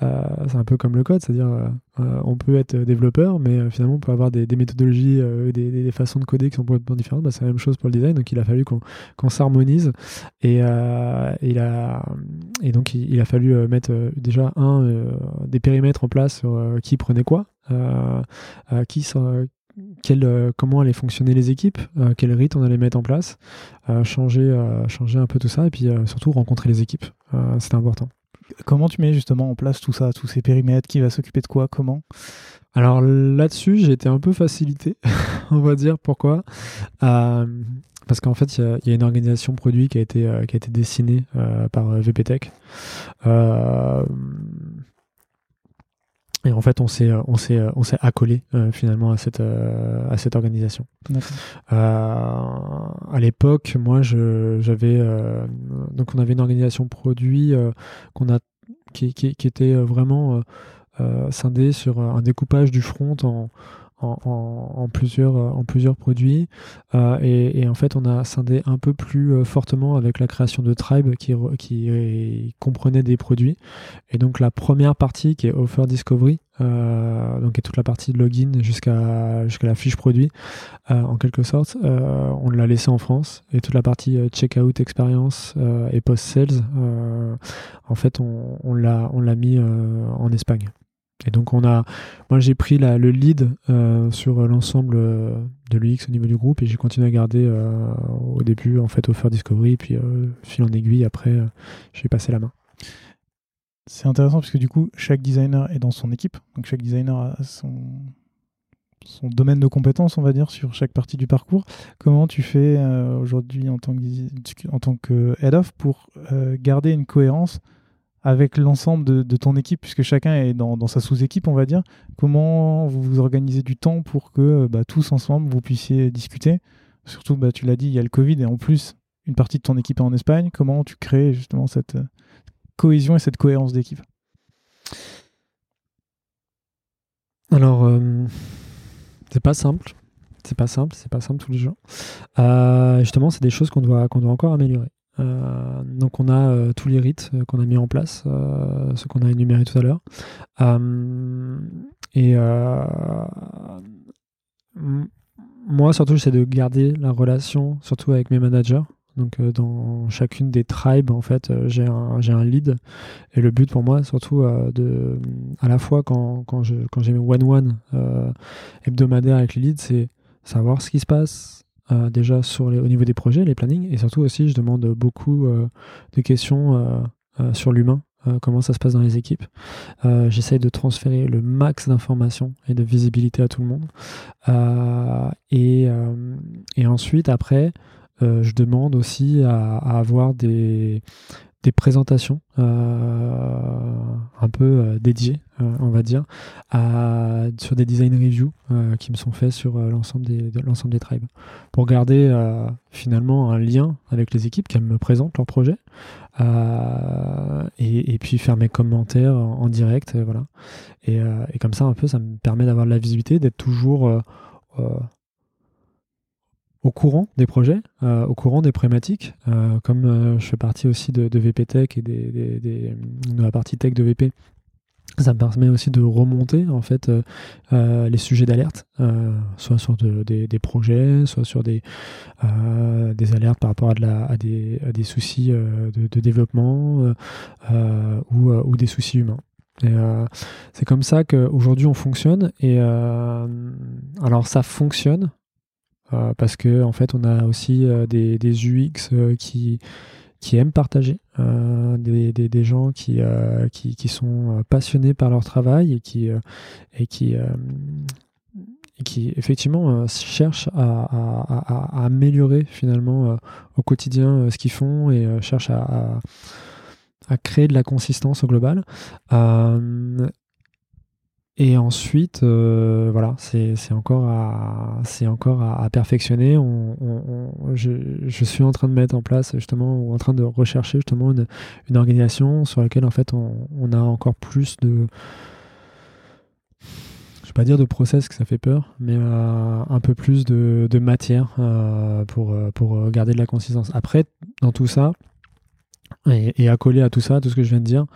c'est un peu comme le code c'est-à-dire on peut être développeur mais finalement on peut avoir des, méthodologies des, des, façons de coder qui sont complètement différentes. Bah, c'est la même chose pour le design donc il a fallu qu'on s'harmonise et et donc il, a fallu mettre déjà un des périmètres en place sur qui prenait quoi qui, euh, comment allaient fonctionner les équipes, euh, quel rythme on allait mettre en place, euh, changer, changer un peu tout ça, et puis surtout rencontrer les équipes. c'est important. Comment tu mets justement en place tout ça, tous ces périmètres, qui va s'occuper de quoi, comment? Alors là-dessus, j'ai été un peu facilité, on va dire pourquoi. parce qu'en fait, il y, a une organisation produit qui a été, qui a été dessinée par VPTech. Et en fait, on s'est on s'est on s'est accolé euh, finalement à cette euh, à cette organisation. Euh, à l'époque, moi, je j'avais donc on avait une organisation produit qu'on a qui, qui, qui, était vraiment scindée sur un découpage du front en en, plusieurs, euh, en plusieurs produits. Euh, et, en fait, on a scindé un peu plus euh, fortement avec la création de Tribe qui, comprenait des produits. Et donc, la première partie qui est Offer Discovery, donc toute la partie de login jusqu'à jusqu'à la fiche produit, en quelque sorte, on l'a laissé en France. Et toute la partie checkout expérience et post-sales, en fait, on, on l'a mis en Espagne. Et donc on a, moi j'ai pris le lead euh, sur l'ensemble euh, de l'UX au niveau du groupe et j'ai continué à garder euh, au début en fait Offer Discovery puis fil en aiguille après j'ai passé la main. C'est intéressant parce que du coup chaque designer est dans son équipe, donc chaque designer a son, son domaine de compétences on va dire sur chaque partie du parcours. Comment tu fais aujourd'hui en tant que en tant que head of pour garder une cohérence avec l'ensemble de, ton équipe, puisque chacun est dans, sa sous-équipe, on va dire. Comment vous vous organisez du temps pour que bah, tous ensemble, vous puissiez discuter? Surtout, bah, tu l'as dit, il y a le Covid et en plus, une partie de ton équipe est en Espagne. Comment tu crées justement cette euh, cohésion et cette cohérence d'équipe? Alors, euh, c'est pas simple. C'est pas simple, c'est pas simple tous les jours. Euh, justement, c'est des choses qu'on doit, qu'on doit encore améliorer. Euh, donc on a euh, tous les rites euh, qu'on a mis en place, ce qu'on a énuméré tout à l'heure. et moi surtout j'essaie de garder la relation surtout avec mes managers. Donc dans chacune des tribes en fait j'ai un, un lead et le but pour moi surtout de à la fois quand, quand, je, quand j'ai mes one-one hebdomadaires avec les leads c'est savoir ce qui se passe, euh, déjà sur au niveau des projets, les plannings, et surtout aussi, je demande beaucoup euh, de questions euh, sur l'humain, comment ça se passe dans les équipes. J'essaye de transférer le max d'informations et de visibilité à tout le monde. Et, ensuite, après, je demande aussi à avoir des des présentations euh, un peu euh, dédiées, euh, on va dire, sur des design reviews qui me sont faits sur l'ensemble des, de l'ensemble des tribes, pour garder finalement un lien avec les équipes qui me présentent leur projet, et, et, puis faire mes commentaires en, direct, voilà. Et, et, comme ça, un peu, ça me permet d'avoir de la visibilité, d'être toujours au courant des projets, au courant des problématiques. comme je fais partie aussi de, VP Tech et de la partie tech de VP, ça me permet aussi de remonter en fait euh, euh, les sujets d'alerte, euh, soit sur des, projets, soit sur des, des alertes par rapport à, des, soucis de, développement ou, ou, des soucis humains. c'est comme ça qu'aujourd'hui on fonctionne. Et alors ça fonctionne parce que en fait on a aussi des, des UX qui qui aiment partager, euh, des, gens qui, euh, sont euh, passionnés par leur travail et qui, effectivement cherchent à, améliorer finalement au quotidien ce qu'ils font et cherchent à, créer de la consistance au global. Et ensuite, euh, voilà, c'est encore à, perfectionner. On, je, suis en train de mettre en place justement, ou en train de rechercher justement une, une organisation sur laquelle en fait on, a encore plus de, je vais pas dire de process que ça fait peur, mais euh, un peu plus de, de matière euh, pour, pour garder de la consistance. Après, dans tout ça, et, et accolé à tout ça, tout ce que je viens de dire,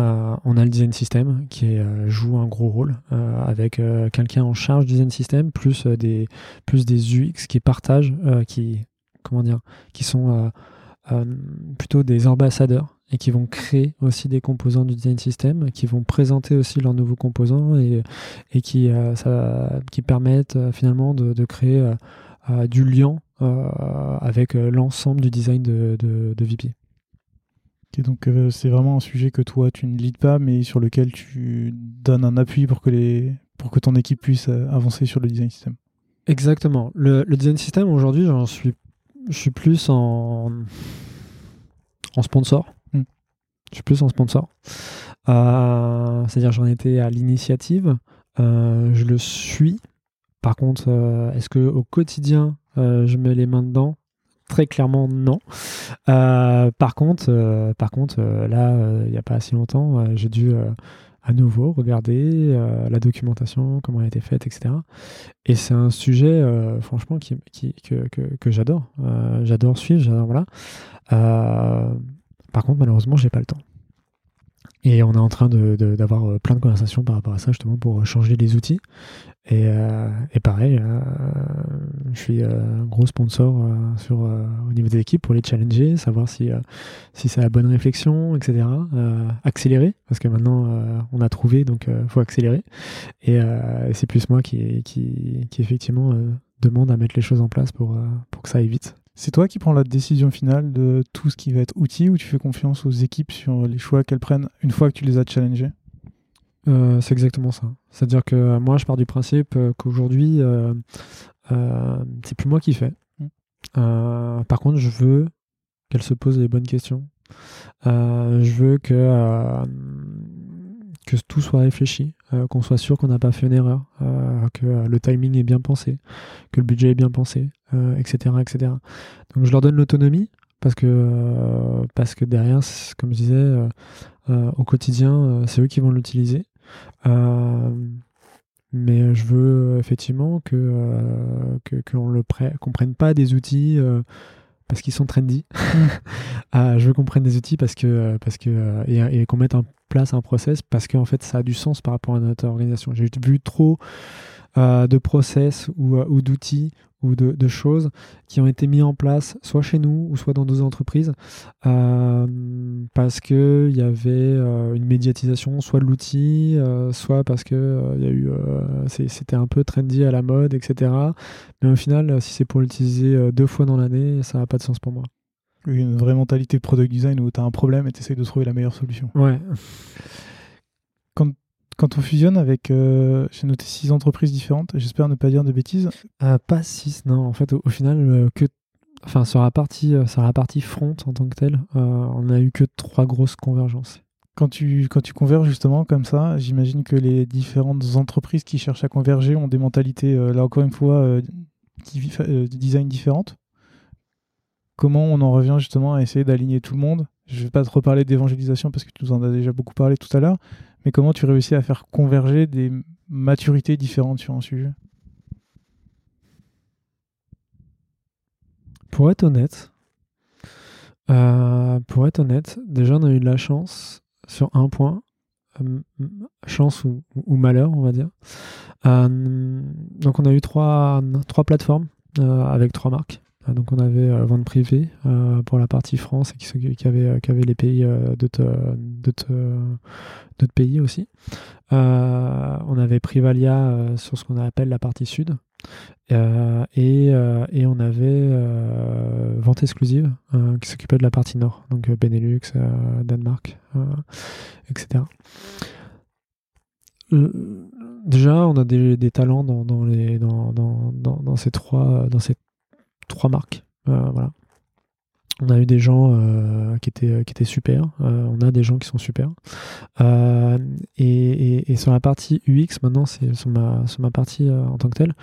euh, on a le design system qui euh, joue un gros rôle euh, avec quelqu'un en charge du design system plus des plus des UX qui partagent qui comment dire qui sont plutôt des ambassadeurs et qui vont créer aussi des composants du design system qui vont présenter aussi leurs nouveaux composants et, qui permettent finalement de, créer du lien avec l'ensemble du design de, de, de VP donc euh, c'est vraiment un sujet que toi tu ne lides pas, mais sur lequel tu donnes un appui pour que, les, pour que ton équipe puisse euh, avancer sur le design system. Exactement. Le, design system aujourd'hui, j'en suis, je suis plus en, en sponsor. Hmm. Je suis plus en sponsor. Euh, c'est-à-dire j'en étais à l'initiative. je le suis. Par contre, est-ce que au quotidien je mets les mains dedans? Très clairement non. Euh, par contre, euh, par contre euh, là, il n'y a pas assez longtemps, j'ai dû à nouveau regarder la documentation, comment elle a été faite, etc. Et c'est un sujet, franchement, qui, que, que, j'adore. j'adore suivre, j'adore, voilà. par contre, malheureusement, j'ai pas le temps. Et on est en train d'avoir de, plein de conversations par rapport à ça, justement, pour changer les outils. Et, euh, et pareil, euh, je suis euh, gros sponsor sur, au niveau des équipes pour les challenger, savoir si, si c'est la bonne réflexion, etc. accélérer, parce que maintenant on a trouvé, donc il faut accélérer. Et, c'est plus moi qui, qui, qui effectivement demande à mettre les choses en place pour, pour que ça aille vite. C'est toi qui prends la décision finale de tout ce qui va être outil ou tu fais confiance aux équipes sur les choix qu'elles prennent une fois que tu les as challengés euh, c'est exactement ça. C'est-à-dire que euh, moi, je pars du principe euh, qu'aujourd'hui, c'est plus moi qui fais. Mm. par contre, je veux qu'elle se pose les bonnes questions. je veux que, que tout soit réfléchi, qu'on soit sûr qu'on n'a pas fait une erreur, que le timing est bien pensé, que le budget est bien pensé, etc., etc. Donc je leur donne l'autonomie parce que, parce que derrière, comme je disais, au quotidien, c'est eux qui vont l'utiliser. Euh, mais je veux effectivement que euh, qu'on qu'on prenne pas des outils euh, parce qu'ils sont trendy. je veux qu'on prenne des outils parce que parce que et, qu'on mette en place un process parce qu'en fait ça a du sens par rapport à notre organisation. J'ai vu trop de process ou, ou d'outils ou de, choses qui ont été mis en place soit chez nous ou soit dans d'autres entreprises euh, parce qu'il y avait euh, une médiatisation soit de l'outil, euh, soit parce que il y a eu c'était un peu trendy à la mode, etc. Mais au final, si c'est pour l'utiliser deux fois dans l'année, ça n'a pas de sens pour moi. Une vraie mentalité de product design où tu as un problème et tu essayes de trouver la meilleure solution. Ouais. Quand on fusionne avec, euh, j'ai noté six entreprises différentes, j'espère ne pas dire de bêtises. Euh, pas six, non. En fait, au, final, euh, que, enfin, sur la partie, sur la partie front en tant que telle, on n'a eu que trois grosses convergences. Quand tu, quand tu converges justement comme ça, j'imagine que les différentes entreprises qui cherchent à converger ont des mentalités, là encore une fois, de design différentes. Comment on en revient justement à essayer d'aligner tout le monde? Je ne vais pas te reparler d'évangélisation parce que tu nous en as déjà beaucoup parlé tout à l'heure, mais comment tu réussis à faire converger des maturités différentes sur un sujet? Pour être honnête, pour être honnête, déjà on a eu de la chance sur un point, chance ou, malheur, on va dire. donc on a eu trois, trois plateformes avec trois marques. Euh, donc on avait euh, vente privée euh, pour la partie France et qui, qui, avait, les pays d'autres pays aussi. on avait Privalia sur ce qu'on appelle la partie sud. et, on avait vente exclusive qui s'occupait de la partie nord, donc Benelux, Danemark, etc. déjà, on a des, talents dans, ces trois, trois marques. Euh, voilà. On a eu des gens euh, qui, étaient, qui étaient super, euh, on a des gens qui sont super. Et, sur la partie UX, maintenant, c'est sur ma, sur ma partie en tant que telle,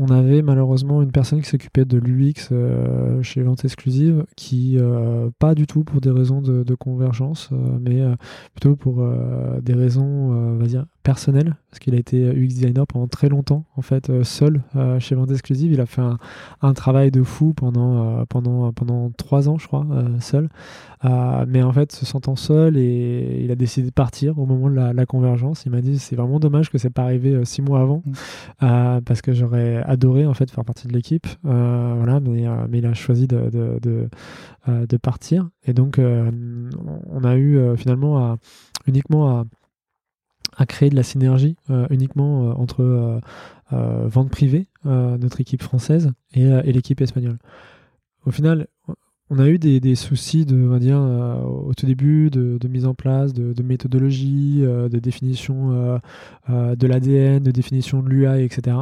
on avait malheureusement une personne qui s'occupait de l'UX euh, chez Vente Exclusive, qui, euh, pas du tout pour des raisons de, convergence, euh, mais plutôt pour des raisons, on va dire, personnelles, parce qu'il a été UX designer pendant très longtemps, en fait, seul chez Vente Exclusive. Il a fait un, travail de fou pendant, pendant, pendant trois ans, je crois, seul. mais en fait, se sentant seul, et il a décidé de partir au moment de la, convergence. Il m'a dit c'est vraiment dommage que c'est pas arrivé six mois avant, mmh. parce que j'aurais adoré en fait faire partie de l'équipe, euh, voilà, mais, euh, mais il a choisi de, de, euh, partir. Et donc, on a eu finalement uniquement à, à, créer de la synergie uniquement entre vente privée, notre équipe française, et, l'équipe espagnole. Au final, on a eu des, soucis on va dire, au tout début, de, mise en place, de, méthodologie, de définition de l'ADN, de définition de l'UI, etc.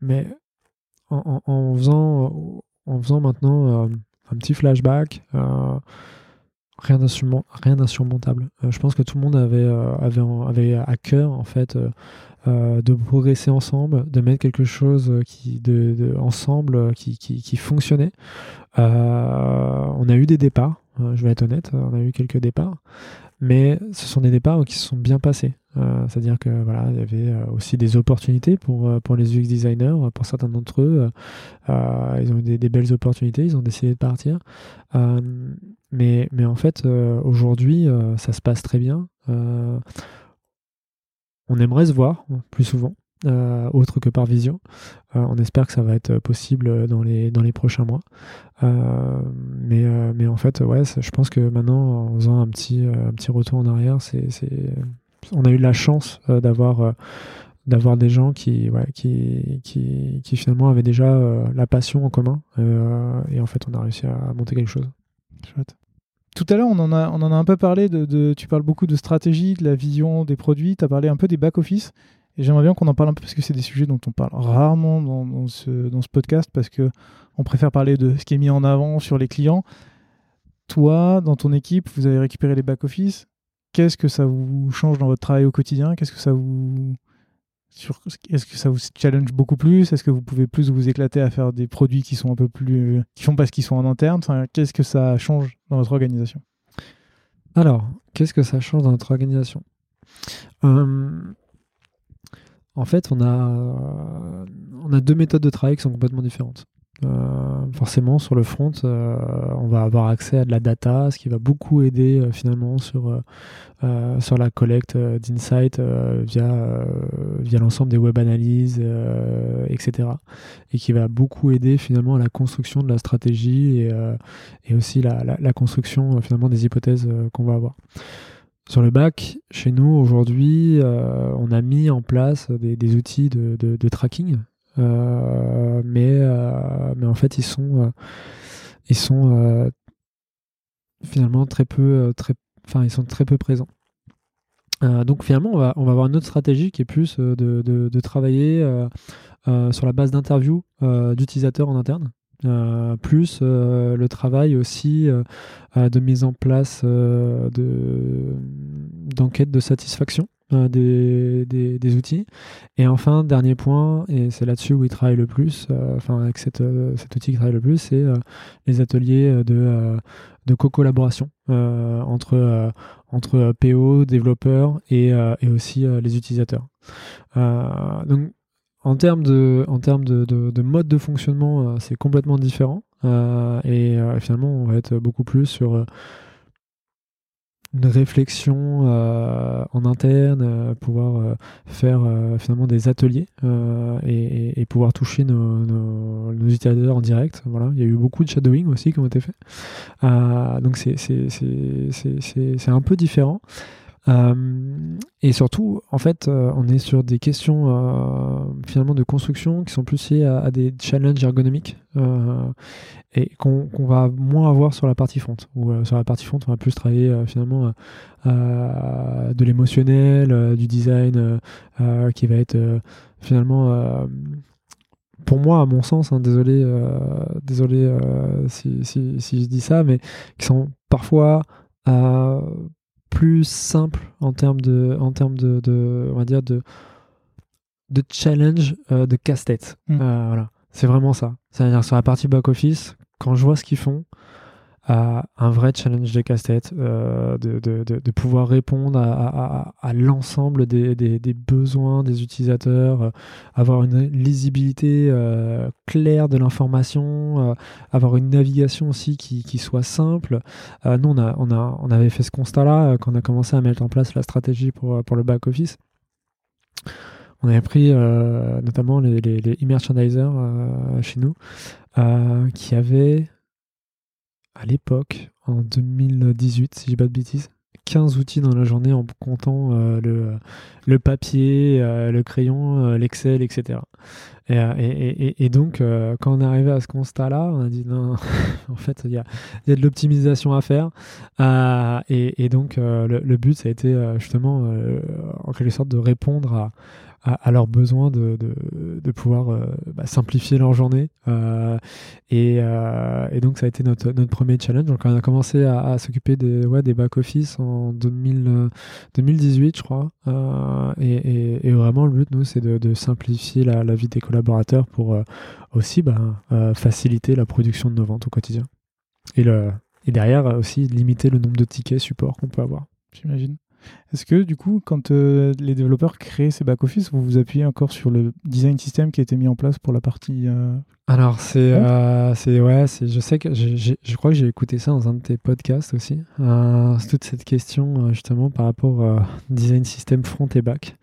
Mais en, faisant, en faisant maintenant euh, un petit flashback, euh, rien d'insurmontable. Euh, je pense que tout le monde avait, avait, avait à cœur, en fait, de progresser ensemble, de mettre quelque chose ensemble qui, qui, qui fonctionnait. on a eu des départs, je vais être honnête, on a eu quelques départs, mais ce sont des départs qui se sont bien passés. Euh, c'est-à-dire que voilà, il y avait euh, aussi des opportunités pour, euh, pour les UX designers. Pour certains d'entre eux, ils ont eu des, belles opportunités, ils ont décidé de partir. mais, mais en fait, aujourd'hui, ça se passe très bien. on aimerait se voir plus souvent. autre que par vision. on espère que ça va être possible dans les, dans les prochains mois. mais, mais en fait, ouais, je pense que maintenant, en faisant un petit, un petit retour en arrière, c'est on a eu la chance euh, d'avoir euh, d'avoir des gens qui, qui, qui, finalement avaient déjà euh, la passion en commun. et en fait, on a réussi à monter quelque chose. Tout à l'heure, on, en a, on en a un peu parlé. De, tu parles beaucoup de stratégie, de la vision des produits. Tu as parlé un peu des back-office. Et j'aimerais bien qu'on en parle un peu parce que c'est des sujets dont on parle rarement dans, ce, dans ce podcast parce que on préfère parler de ce qui est mis en avant sur les clients. Toi, dans ton équipe, vous avez récupéré les back-office qu'est-ce que ça vous change dans votre travail au quotidien? Qu'est-ce que ça vous est-ce que ça vous challenge beaucoup plus? Est-ce que vous pouvez plus vous éclater à faire des produits qui sont un peu plus qui font parce qu'ils sont en interne? Qu'est-ce que ça change dans votre organisation? Alors, qu'est-ce que ça change dans notre organisation? En fait, on a on a deux méthodes de travail qui sont complètement différentes. Euh, forcément, sur le front, euh, on va avoir accès à de la data, ce qui va beaucoup aider euh, finalement sur, sur la collecte d'insights via, via l'ensemble des web analyses, etc. Et qui va beaucoup aider finalement à la construction de la stratégie et, et aussi la, la, construction finalement des hypothèses qu'on va avoir. Sur le bac, chez nous aujourd'hui, on a mis en place des, outils de, de, tracking mais, euh, mais en fait, ils sont, euh, ils sont finalement très peu, très, ils sont très peu présents. donc finalement, on va, on va avoir une autre stratégie qui est plus de, de, travailler sur la base d'interviews d'utilisateurs en interne. plus le travail aussi de mise en place de d'enquête de satisfaction euh, des, outils. Et enfin, dernier point, et c'est là-dessus où il travaille le plus, euh, avec cette, euh, cet outil qui travaille le plus, c'est les ateliers de, de co-collaboration entre, entre PO, développeurs et, et aussi les utilisateurs. donc en termes de, en termes de, de, mode de fonctionnement, c'est complètement différent. et finalement, on va être beaucoup plus sur une réflexion euh, en interne, euh, pouvoir euh, faire finalement des ateliers et, pouvoir toucher nos, utilisateurs en direct. Voilà. Il y a eu beaucoup de shadowing aussi qui ont été faits. donc c'est un peu différent. Et surtout, en fait, on est sur des questions finalement de construction qui sont plus liées à, des challenges ergonomiques et qu'on va moins avoir sur la partie front. Ou euh, sur la partie front, on va plus travailler euh, finalement euh, de l'émotionnel, du design, qui va être finalement pour moi, à mon sens, hein, désolé, désolé si, je dis ça, mais qui sont parfois plus simples en termes de, en termes de, de on va dire de, de challenge, de casse-tête. Mmh. voilà, c'est vraiment ça. C'est-à-dire sur la partie back office, quand je vois ce qu'ils font, un vrai challenge de casse-tête, euh, de, de, pouvoir répondre à, l'ensemble des, besoins des utilisateurs, euh, avoir une lisibilité euh, claire de l'information, avoir une navigation aussi qui, qui soit simple. nous, on, a, on, a, on avait fait ce constat-là quand on a commencé à mettre en place la stratégie pour, pour le back-office. On avait pris notamment les, les, les e-merchandisers chez nous euh, qui avait, à l'époque, en 2018, si je pas de bêtises, 15 outils dans la journée en comptant euh, le, le, papier, euh, le crayon, l'Excel, etc. Et, donc, quand on est arrivé à ce constat-là, on a dit non, en fait, il y a, de l'optimisation à faire. et, donc, le, but, ça a été justement, en quelque sorte, de répondre à, à, leurs besoins de, de, pouvoir euh, bah, simplifier leur journée. Euh, et, euh, et, donc, ça a été notre, notre premier challenge. Donc, on a commencé à, s'occuper des, ouais, des back-office en 2000, 2018, je crois. Et, et, vraiment, le but, nous, c'est de, simplifier la, la, vie des collaborateurs pour aussi bah, faciliter la production de nos ventes au quotidien. Et, le, et derrière, aussi limiter le nombre de tickets support qu'on peut avoir. J'imagine. Est-ce que du coup, quand euh, les développeurs créent ces back-office, vous vous appuyez encore sur le design system qui a été mis en place pour la partie euh, Alors c'est, euh, c'est ouais, c'est, je sais que je crois que j'ai écouté ça dans un de tes podcasts aussi. toute cette question justement par rapport au design system front et back.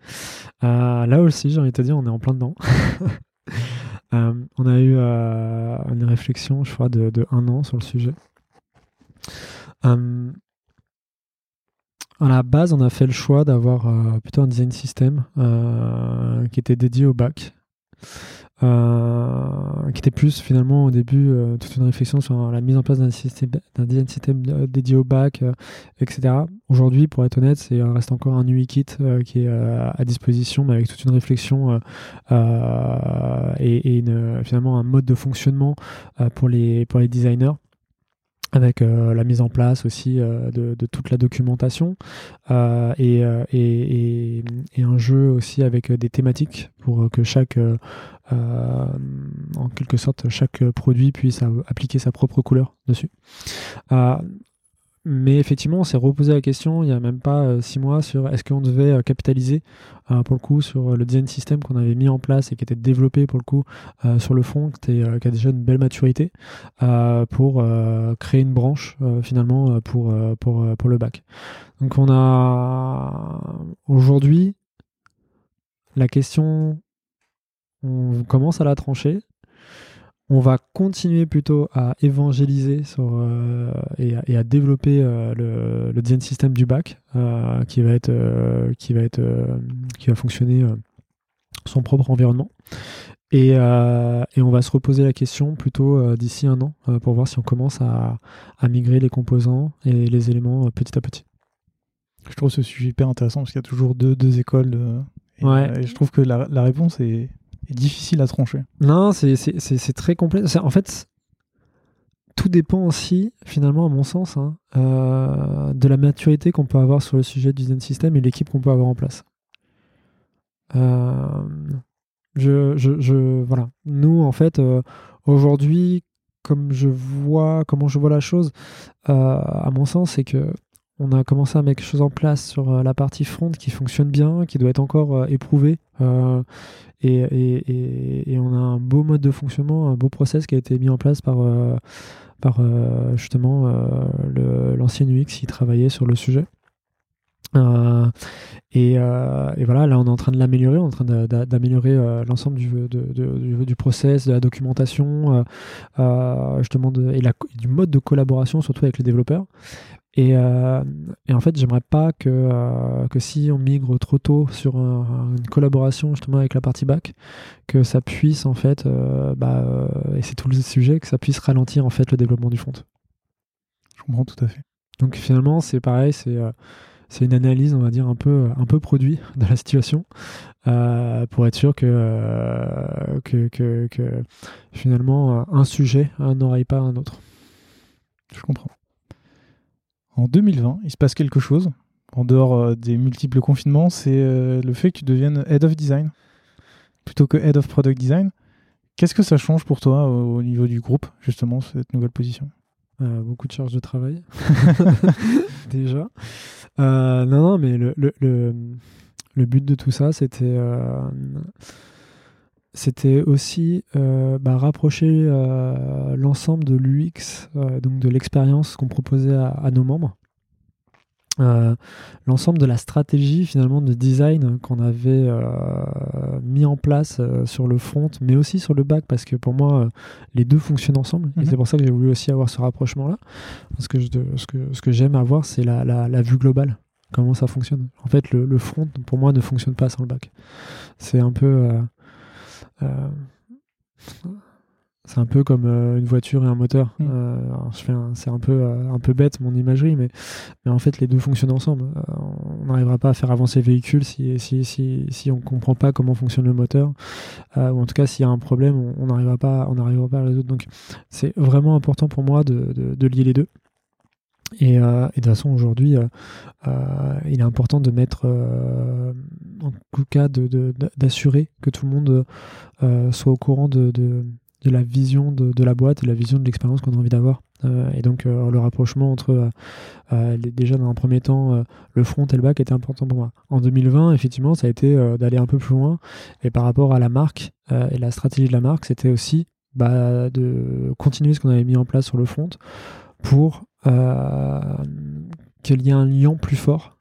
là aussi, j'ai envie de te dire, on est en plein dedans. on a eu une réflexion, je crois, de, de, un an sur le sujet. À la base, on a fait le choix d'avoir euh, plutôt un design system euh, qui était dédié au bac. Euh, qui était plus finalement au début toute une réflexion sur la mise en place d'un design system dédié au bac, etc. Aujourd'hui, pour être honnête, c'est reste encore un UI kit qui est à disposition, mais avec toute une réflexion et, finalement un mode de fonctionnement pour les pour les designers avec euh, la mise en place aussi euh, de, toute la documentation euh, et, et, et, un jeu aussi avec des thématiques pour que chaque, en quelque sorte, chaque produit puisse appliquer sa propre couleur dessus. Mais effectivement, on s'est reposé la question il n'y a même pas euh, six mois sur est-ce qu'on devait euh, capitaliser euh, pour le coup sur le design system qu'on avait mis en place et qui était développé pour le coup sur le fond, qui, a déjà une belle maturité pour créer une branche finalement pour, pour, pour le bac. Donc on a aujourd'hui la question, on commence à la trancher on va continuer plutôt à évangéliser sur, euh, et, à, développer euh, le, design system du bac euh, qui va être qui va être qui va fonctionner son propre environnement et, et, on va se reposer la question plutôt d'ici un an pour voir si on commence à, migrer les composants et les éléments petit à petit. Je trouve ce sujet hyper intéressant parce qu'il y a toujours deux, deux écoles. et, je trouve que la, la réponse est difficile à trancher. Non, c'est très complexe. En fait, tout dépend aussi, finalement, à mon sens, hein, euh, de la maturité qu'on peut avoir sur le sujet du design system et l'équipe qu'on peut avoir en place. Euh, je, je, voilà. Nous, en fait, euh, aujourd'hui, comme je vois, comment je vois la chose, à mon sens, c'est que on a commencé à mettre quelque chose en place sur la partie front qui fonctionne bien, qui doit être encore éprouvé. Et, et, et, on a un beau mode de fonctionnement, un beau process qui a été mis en place par, justement l'ancien UX qui travaillait sur le sujet. Euh, et, euh, voilà, là on est en train de l'améliorer, on est en train d'améliorer euh, l'ensemble du, process, de la documentation, justement et, du mode de collaboration surtout avec les développeurs. Et, et en fait, j'aimerais pas que, que si on migre trop tôt sur une collaboration justement avec la partie back, que ça puisse en fait, bah, et c'est tout le sujet, que ça puisse ralentir en fait le développement du front. Je comprends tout à fait. Donc finalement, c'est pareil, c'est c'est une analyse, on va dire, un peu, un peu produit de la situation euh, pour être sûr euh, que, que, que, finalement un sujet n'aurait pas un autre. Je comprends. En 2020, il se passe quelque chose, en dehors euh, des multiples confinements, c'est le fait que tu deviennes Head of Design plutôt que Head of Product Design. Qu'est-ce que ça change pour toi au niveau du groupe, justement, cette nouvelle position? Beaucoup de charges de travail, déjà. Euh, non, non, mais le, le, le, but de tout ça, c'était euh, c'était aussi euh, bah, rapprocher l'ensemble de l'UX, donc de l'expérience qu'on proposait à, nos membres, euh, l'ensemble de la stratégie finalement de design qu'on avait euh, mis en place euh, sur le front mais aussi sur le back parce que pour moi les deux fonctionnent ensemble. Et mhm. c'est pour ça que j'ai voulu aussi avoir ce rapprochement là parce que je, ce que, ce que j'aime avoir c'est la, la, vue globale. Comment ça fonctionne. En fait le, le, front pour moi ne fonctionne pas sans le back. C'est un peu c'est un peu comme euh, une voiture et un moteur. Mm. Euh, c'est un peu, euh, un peu bête mon imagerie, mais, mais en fait les deux fonctionnent ensemble. on n'arrivera pas à faire avancer le véhicule si, si, si, si on ne comprend pas comment fonctionne le moteur, ou en tout cas s'il y a un problème, on n'arrivera pas, on pas à résoudre. Donc c'est vraiment important pour moi de, de, lier les deux. Et, et, de toute façon, aujourd'hui, il est important de mettre, en tout cas, d'assurer que tout le monde soit au courant de, la vision de, la boîte et la vision de l'expérience qu'on a envie d'avoir. Euh, et donc euh, le rapprochement entre euh, déjà dans un premier temps le front et le back était important pour moi. En 2020, effectivement, ça a été d'aller un peu plus loin. Et par rapport à la marque et la stratégie de la marque, c'était aussi bah, de continuer ce qu'on avait mis en place sur le front pour qu'il y ait un lien plus fort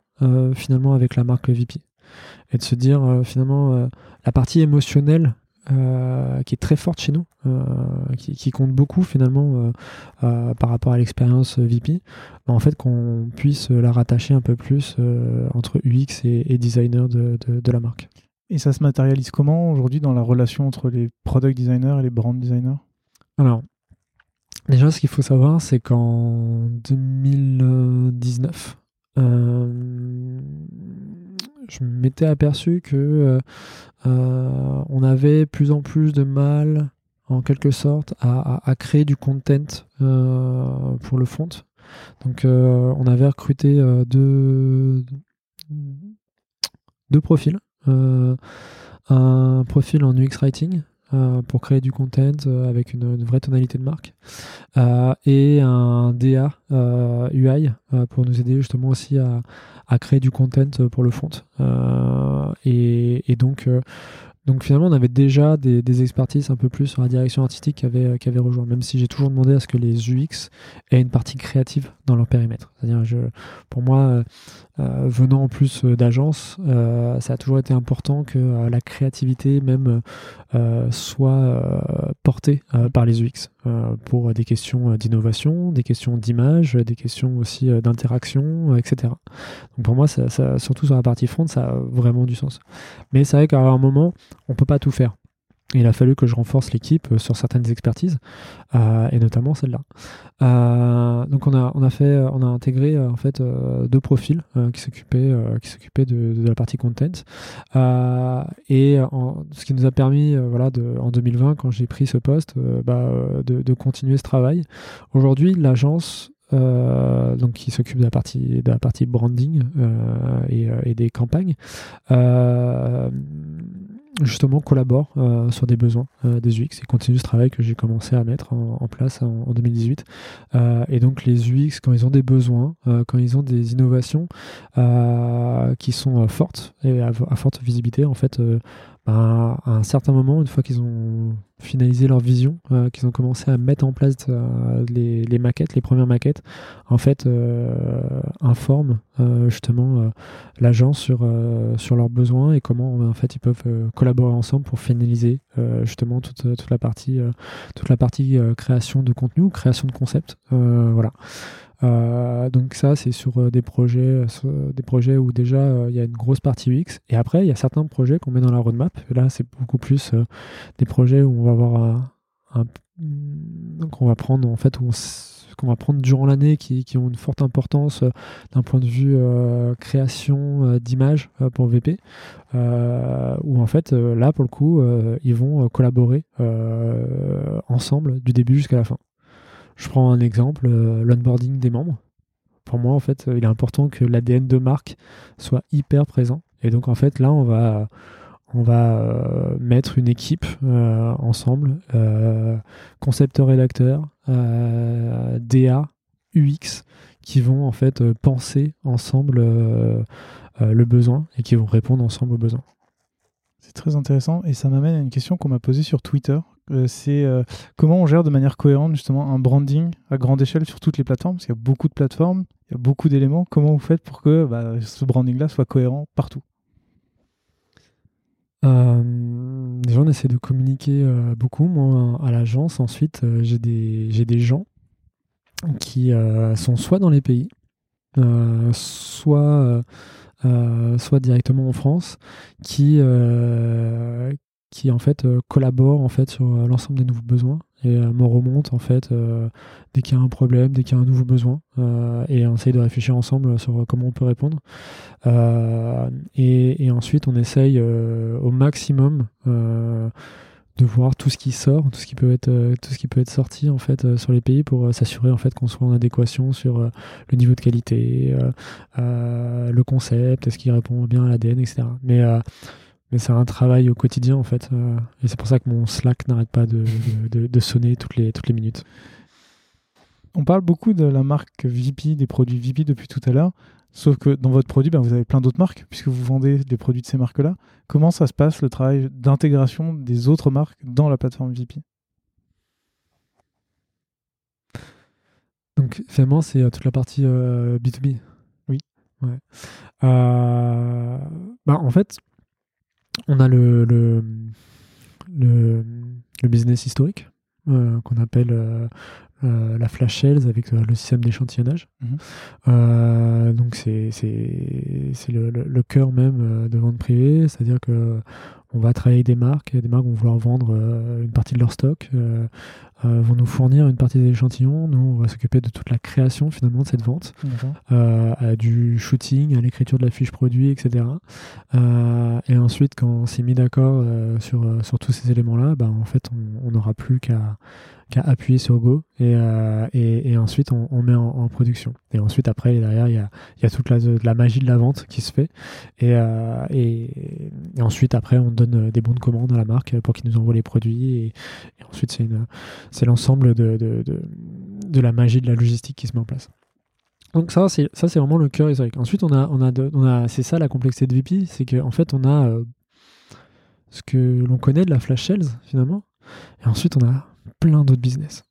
finalement avec la marque VP. Et de se dire finalement la partie émotionnelle euh, qui est très forte chez nous, euh, qui, compte beaucoup finalement euh, par rapport à l'expérience VP, bah, en fait qu'on puisse la rattacher un peu plus entre UX et, designer de, de, la marque. Et ça se matérialise comment aujourd'hui dans la relation entre les product designers et les brand designers? Alors, déjà ce qu'il faut savoir, c'est qu'en 2019, je m'étais aperçu que euh, euh, on avait plus en plus de mal, en quelque sorte, à, créer du content euh, pour le front. Donc, on avait recruté deux, deux profils. un profil en UX Writing, pour créer du content avec une, vraie tonalité de marque et un DA UI pour nous aider justement aussi à, créer du content euh, pour le front. Euh, et, donc, euh, donc finalement, on avait déjà des, expertises un peu plus sur la direction artistique qui avaient, qui rejoint, même si j'ai toujours demandé à ce que les UX aient une partie créative dans leur périmètre. C'est-à-dire, pour moi, euh, venant en plus euh, d'agence, euh, ça a toujours été important que la créativité même soit portée par les UX pour des questions d'innovation, des questions d'image, des questions aussi d'interaction, etc. Donc pour moi, ça, surtout sur la partie front, ça a vraiment du sens. Mais c'est vrai qu'à un moment, on peut pas tout faire il a fallu que je renforce l'équipe euh, sur certaines expertises, euh, et notamment celle-là. Euh, donc on a, on a fait, on a intégré en fait deux profils qui s'occupaient, de, la partie content, et ce qui nous a permis, voilà, en 2020 quand j'ai pris ce poste, bah, de, continuer ce travail. Aujourd'hui, l'agence donc qui s'occupe de la partie de la partie branding et, et, des campagnes justement collaborent euh, sur des besoins euh, des UX et continuent ce travail que j'ai commencé à mettre en, place en, 2018. Euh, et donc les UX, quand ils ont des besoins, quand ils ont des innovations qui sont fortes et à, forte visibilité, en fait, à un certain moment, une fois qu'ils ont finalisé leur vision, euh, qu'ils ont commencé à mettre en place euh, les, maquettes, les premières maquettes, en fait, euh, informent justement l'agence sur, sur leurs besoins et comment en fait ils peuvent collaborer ensemble pour finaliser justement toute, toute, la partie, toute la partie création de contenu création de concept. voilà. Euh, donc ça, c'est sur euh, des projets, euh, des projets où déjà il y a une grosse partie UX. Et après, il y a certains projets qu'on met dans la roadmap. là, c'est beaucoup plus des projets où on va avoir un, donc on va prendre en fait qu'on va prendre durant l'année qui, ont une forte importance d'un point de vue création d'images pour VP où en fait là pour le coup ils vont collaborer ensemble du début jusqu'à la fin je prends un exemple, euh, l'onboarding des membres. Pour moi, en fait, il est important que l'ADN de marque soit hyper présent. Et donc, en fait, là, on va, euh, mettre une équipe euh, ensemble, concepteur-rédacteur, DA, UX, qui vont en fait penser ensemble le besoin et qui vont répondre ensemble aux besoins. C'est très intéressant et ça m'amène à une question qu'on m'a posée sur Twitter euh, c'est euh, comment on gère de manière cohérente justement un branding à grande échelle sur toutes les plateformes, parce qu'il y a beaucoup de plateformes, il y a beaucoup d'éléments. Comment vous faites pour que bah, ce branding-là soit cohérent partout? Euh, Déjà, on essaie de communiquer beaucoup. Moi, à l'agence, ensuite, j'ai des, des gens qui sont soit dans les pays, soit, soit directement en France, qui, qui en fait euh, collabore en fait sur euh, l'ensemble des nouveaux besoins et euh, me remonte en fait dès qu'il y a un problème, dès qu'il y a un nouveau besoin et on essaye de réfléchir ensemble sur comment on peut répondre et, ensuite on essaye au maximum de voir tout ce qui sort, tout ce qui peut être, tout ce qui peut être sorti en fait sur les pays pour s'assurer en fait qu'on soit en adéquation sur le niveau de qualité, le concept, est-ce qu'il répond bien à l'ADN, etc. Mais mais c'est un travail au quotidien en fait. Euh, et c'est pour ça que mon Slack n'arrête pas de, de, sonner toutes les, toutes les minutes. On parle beaucoup de la marque VP, des produits VP depuis tout à l'heure. Sauf que dans votre produit, ben, vous avez plein d'autres marques, puisque vous vendez des produits de ces marques-là. Comment ça se passe, le travail d'intégration des autres marques dans la plateforme VP Donc finalement, c'est euh, toute la partie B2B. Euh, oui. Ouais. Bah, en fait, on a le, le, le, business historique euh, qu'on appelle euh, euh, la flash sales avec le système d'échantillonnage. Mhm. donc c'est le, le, cœur même de vente privée, c'est-à-dire que on va travailler avec des marques, des marques vont vouloir vendre une partie de leur stock, euh, vont nous fournir une partie des échantillons. Nous, on va s'occuper de toute la création finalement de cette vente, euh, du shooting, à l'écriture de la fiche produit, etc. Euh, et ensuite, quand on s'est mis d'accord sur, sur tous ces éléments-là, bah, en fait, on n'aura plus qu'à appuyer sur Go et, et, ensuite on, met en, production. Et ensuite après derrière il y a, y a, toute la, magie de la vente qui se fait et, et, ensuite après on donne des bons de commande à la marque pour qu'ils nous envoient les produits et, ensuite c'est l'ensemble de, de, de, la magie de la logistique qui se met en place. Donc ça, c'est ça, c'est vraiment le cœur historique. Ensuite, on a, on a, on a c'est ça la complexité de VP, c'est qu'en fait, on a euh, ce que l'on connaît de la flash sales finalement, et ensuite on a plein d'autres business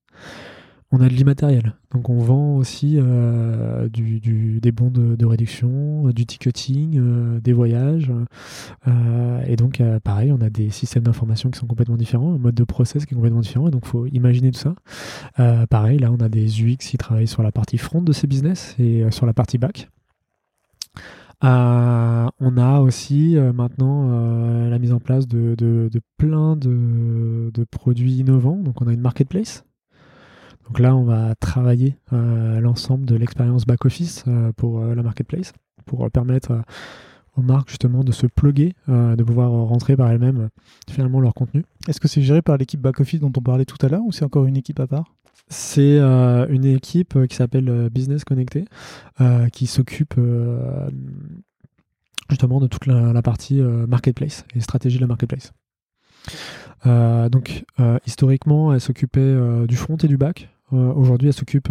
on a de l'immatériel. Donc on vend aussi euh, des bons de, réduction, euh, du ticketing, euh, des voyages. et donc pareil, on a des systèmes d'information qui sont complètement différents, un mode de process qui est complètement différent. Et donc il faut imaginer tout ça. pareil, là on a des UX qui travaillent sur la partie front de ces business et sur la partie back. On a aussi maintenant la mise en place de, de plein de, produits innovants. Donc on a une marketplace donc là, on va travailler euh, l'ensemble de l'expérience back-office euh, pour euh, la marketplace, pour permettre aux marques justement de se plugger, de pouvoir rentrer par elles-mêmes finalement leur contenu. Est-ce que c'est géré par l'équipe back-office dont on parlait tout à l'heure ou c'est encore une équipe à part? C'est une équipe qui s'appelle Business Connecté, qui s'occupe justement de toute la, partie marketplace et stratégie de la marketplace. donc historiquement, elle s'occupait du front et du back. Aujourd'hui, elle s'occupe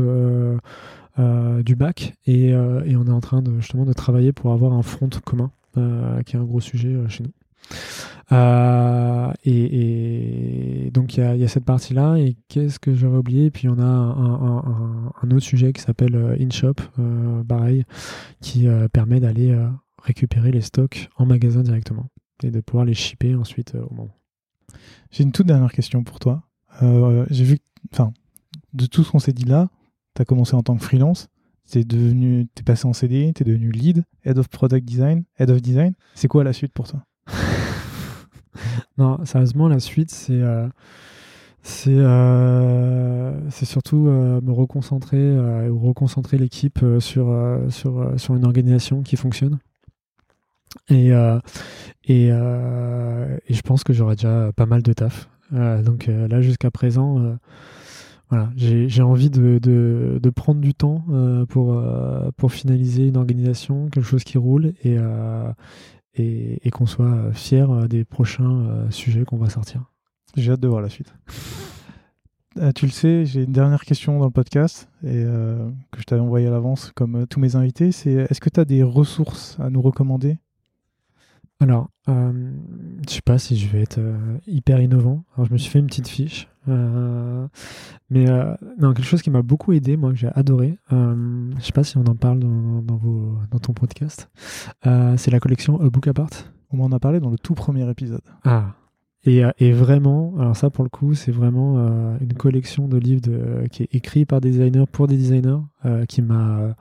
du back et, et, on est en train de, justement de travailler pour avoir un front commun, qui est un gros sujet chez nous. Euh, et, donc il y, a cette partie-là. Et qu'est-ce que j'aurais oublié? Puis on a un, autre sujet qui s'appelle euh, InShop, euh, pareil, qui permet d'aller récupérer les stocks en magasin directement et de pouvoir les shipper ensuite au moment. J'ai une toute dernière question pour toi. J'ai vu, enfin, de tout ce qu'on s'est dit là, tu as commencé en tant que freelance. T'es devenu, t'es passé en CDI, t'es devenu lead, head of product design, head of design. C'est quoi la suite pour toi? non, sérieusement, la suite, c'est euh, euh, surtout euh, me reconcentrer ou reconcentrer l'équipe sur, sur, sur une organisation qui fonctionne. Et, et, et, je pense que j'aurai déjà pas mal de taf. donc là, jusqu'à présent, voilà, j'ai envie de, de, de, prendre du temps pour, pour finaliser une organisation, quelque chose qui roule et, et, qu'on soit euh, fier euh, des prochains euh, sujets qu'on va sortir. J'ai hâte de voir la suite. tu le sais, j'ai une dernière question dans le podcast que je t'avais envoyé à l'avance comme tous mes invités. C'est est-ce que tu as des ressources à nous recommander? Alors, euh, je sais pas si je vais être hyper innovant. Alors, je me suis fait une petite fiche. mais non, quelque chose qui m'a beaucoup aidé, moi, que j'ai adoré. je sais pas si on en parle dans, dans, vos, dans ton podcast. c'est la collection A Book Apart. On m'en a parlé dans le tout premier épisode. Ah. Et, et vraiment, alors ça pour le coup, c'est vraiment une collection de livres de, qui est écrit par des designers pour des designers qui m'a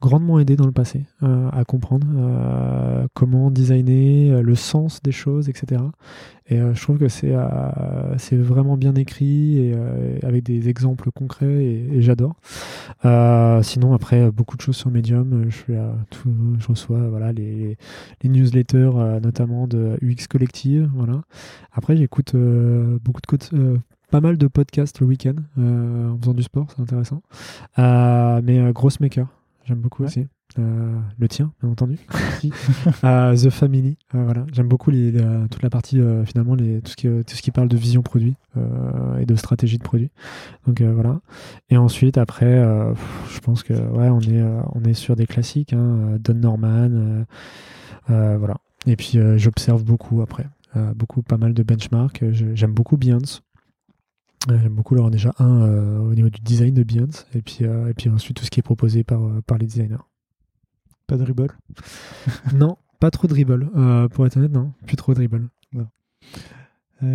grandement aidé dans le passé euh, à comprendre euh, comment designer, euh, le sens des choses, etc. Et je trouve que c'est c'est vraiment bien écrit et avec des exemples concrets et, j'adore. sinon après beaucoup de choses sur Medium, je, reçois voilà les, newsletters notamment de UX Collective, voilà. Après j'écoute beaucoup de pas mal de podcasts le week-end en faisant du sport, c'est intéressant. mais Gross Maker, j'aime beaucoup aussi. Euh, le tien, bien entendu. Euh, The Family, euh, voilà. J'aime beaucoup les, toute la partie finalement les, tout ce qui tout ce qui parle de vision produit et de stratégie de produit. Donc voilà. Et ensuite après, je pense que ouais, on est on est sur des classiques, hein, Don Norman, voilà. Et puis j'observe beaucoup après, beaucoup pas mal de benchmarks. J'aime beaucoup Beyoncé. J'aime beaucoup leur déjà un euh, au niveau du design de Beyoncé et puis, euh, et puis ensuite tout ce qui est proposé par, euh, par les designers. Pas de dribble Non, pas trop de dribble. pour être honnête, non, plus trop de dribble.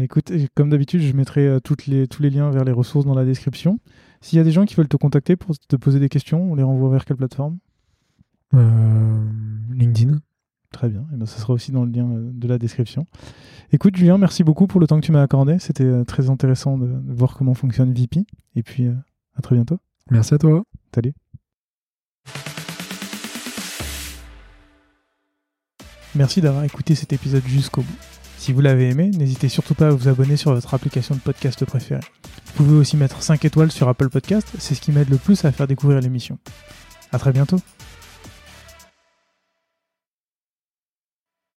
écoute, comme d'habitude, je mettrai toutes les, tous les liens vers les ressources dans la description. S'il y a des gens qui veulent te contacter pour te poser des questions, on les renvoie vers quelle plateforme? LinkedIn. Très bien, et ben, ça sera aussi dans le lien euh, de la description. Écoute Julien, merci beaucoup pour le temps que tu m'as accordé. C'était euh, très intéressant de, voir comment fonctionne VP. Et puis euh, à très bientôt. Merci à toi. Salut. Merci d'avoir écouté cet épisode jusqu'au bout. Si vous l'avez aimé, n'hésitez surtout pas à vous abonner sur votre application de podcast préférée. Vous pouvez aussi mettre 5 étoiles sur Apple Podcast, c'est ce qui m'aide le plus à faire découvrir l'émission. À très bientôt.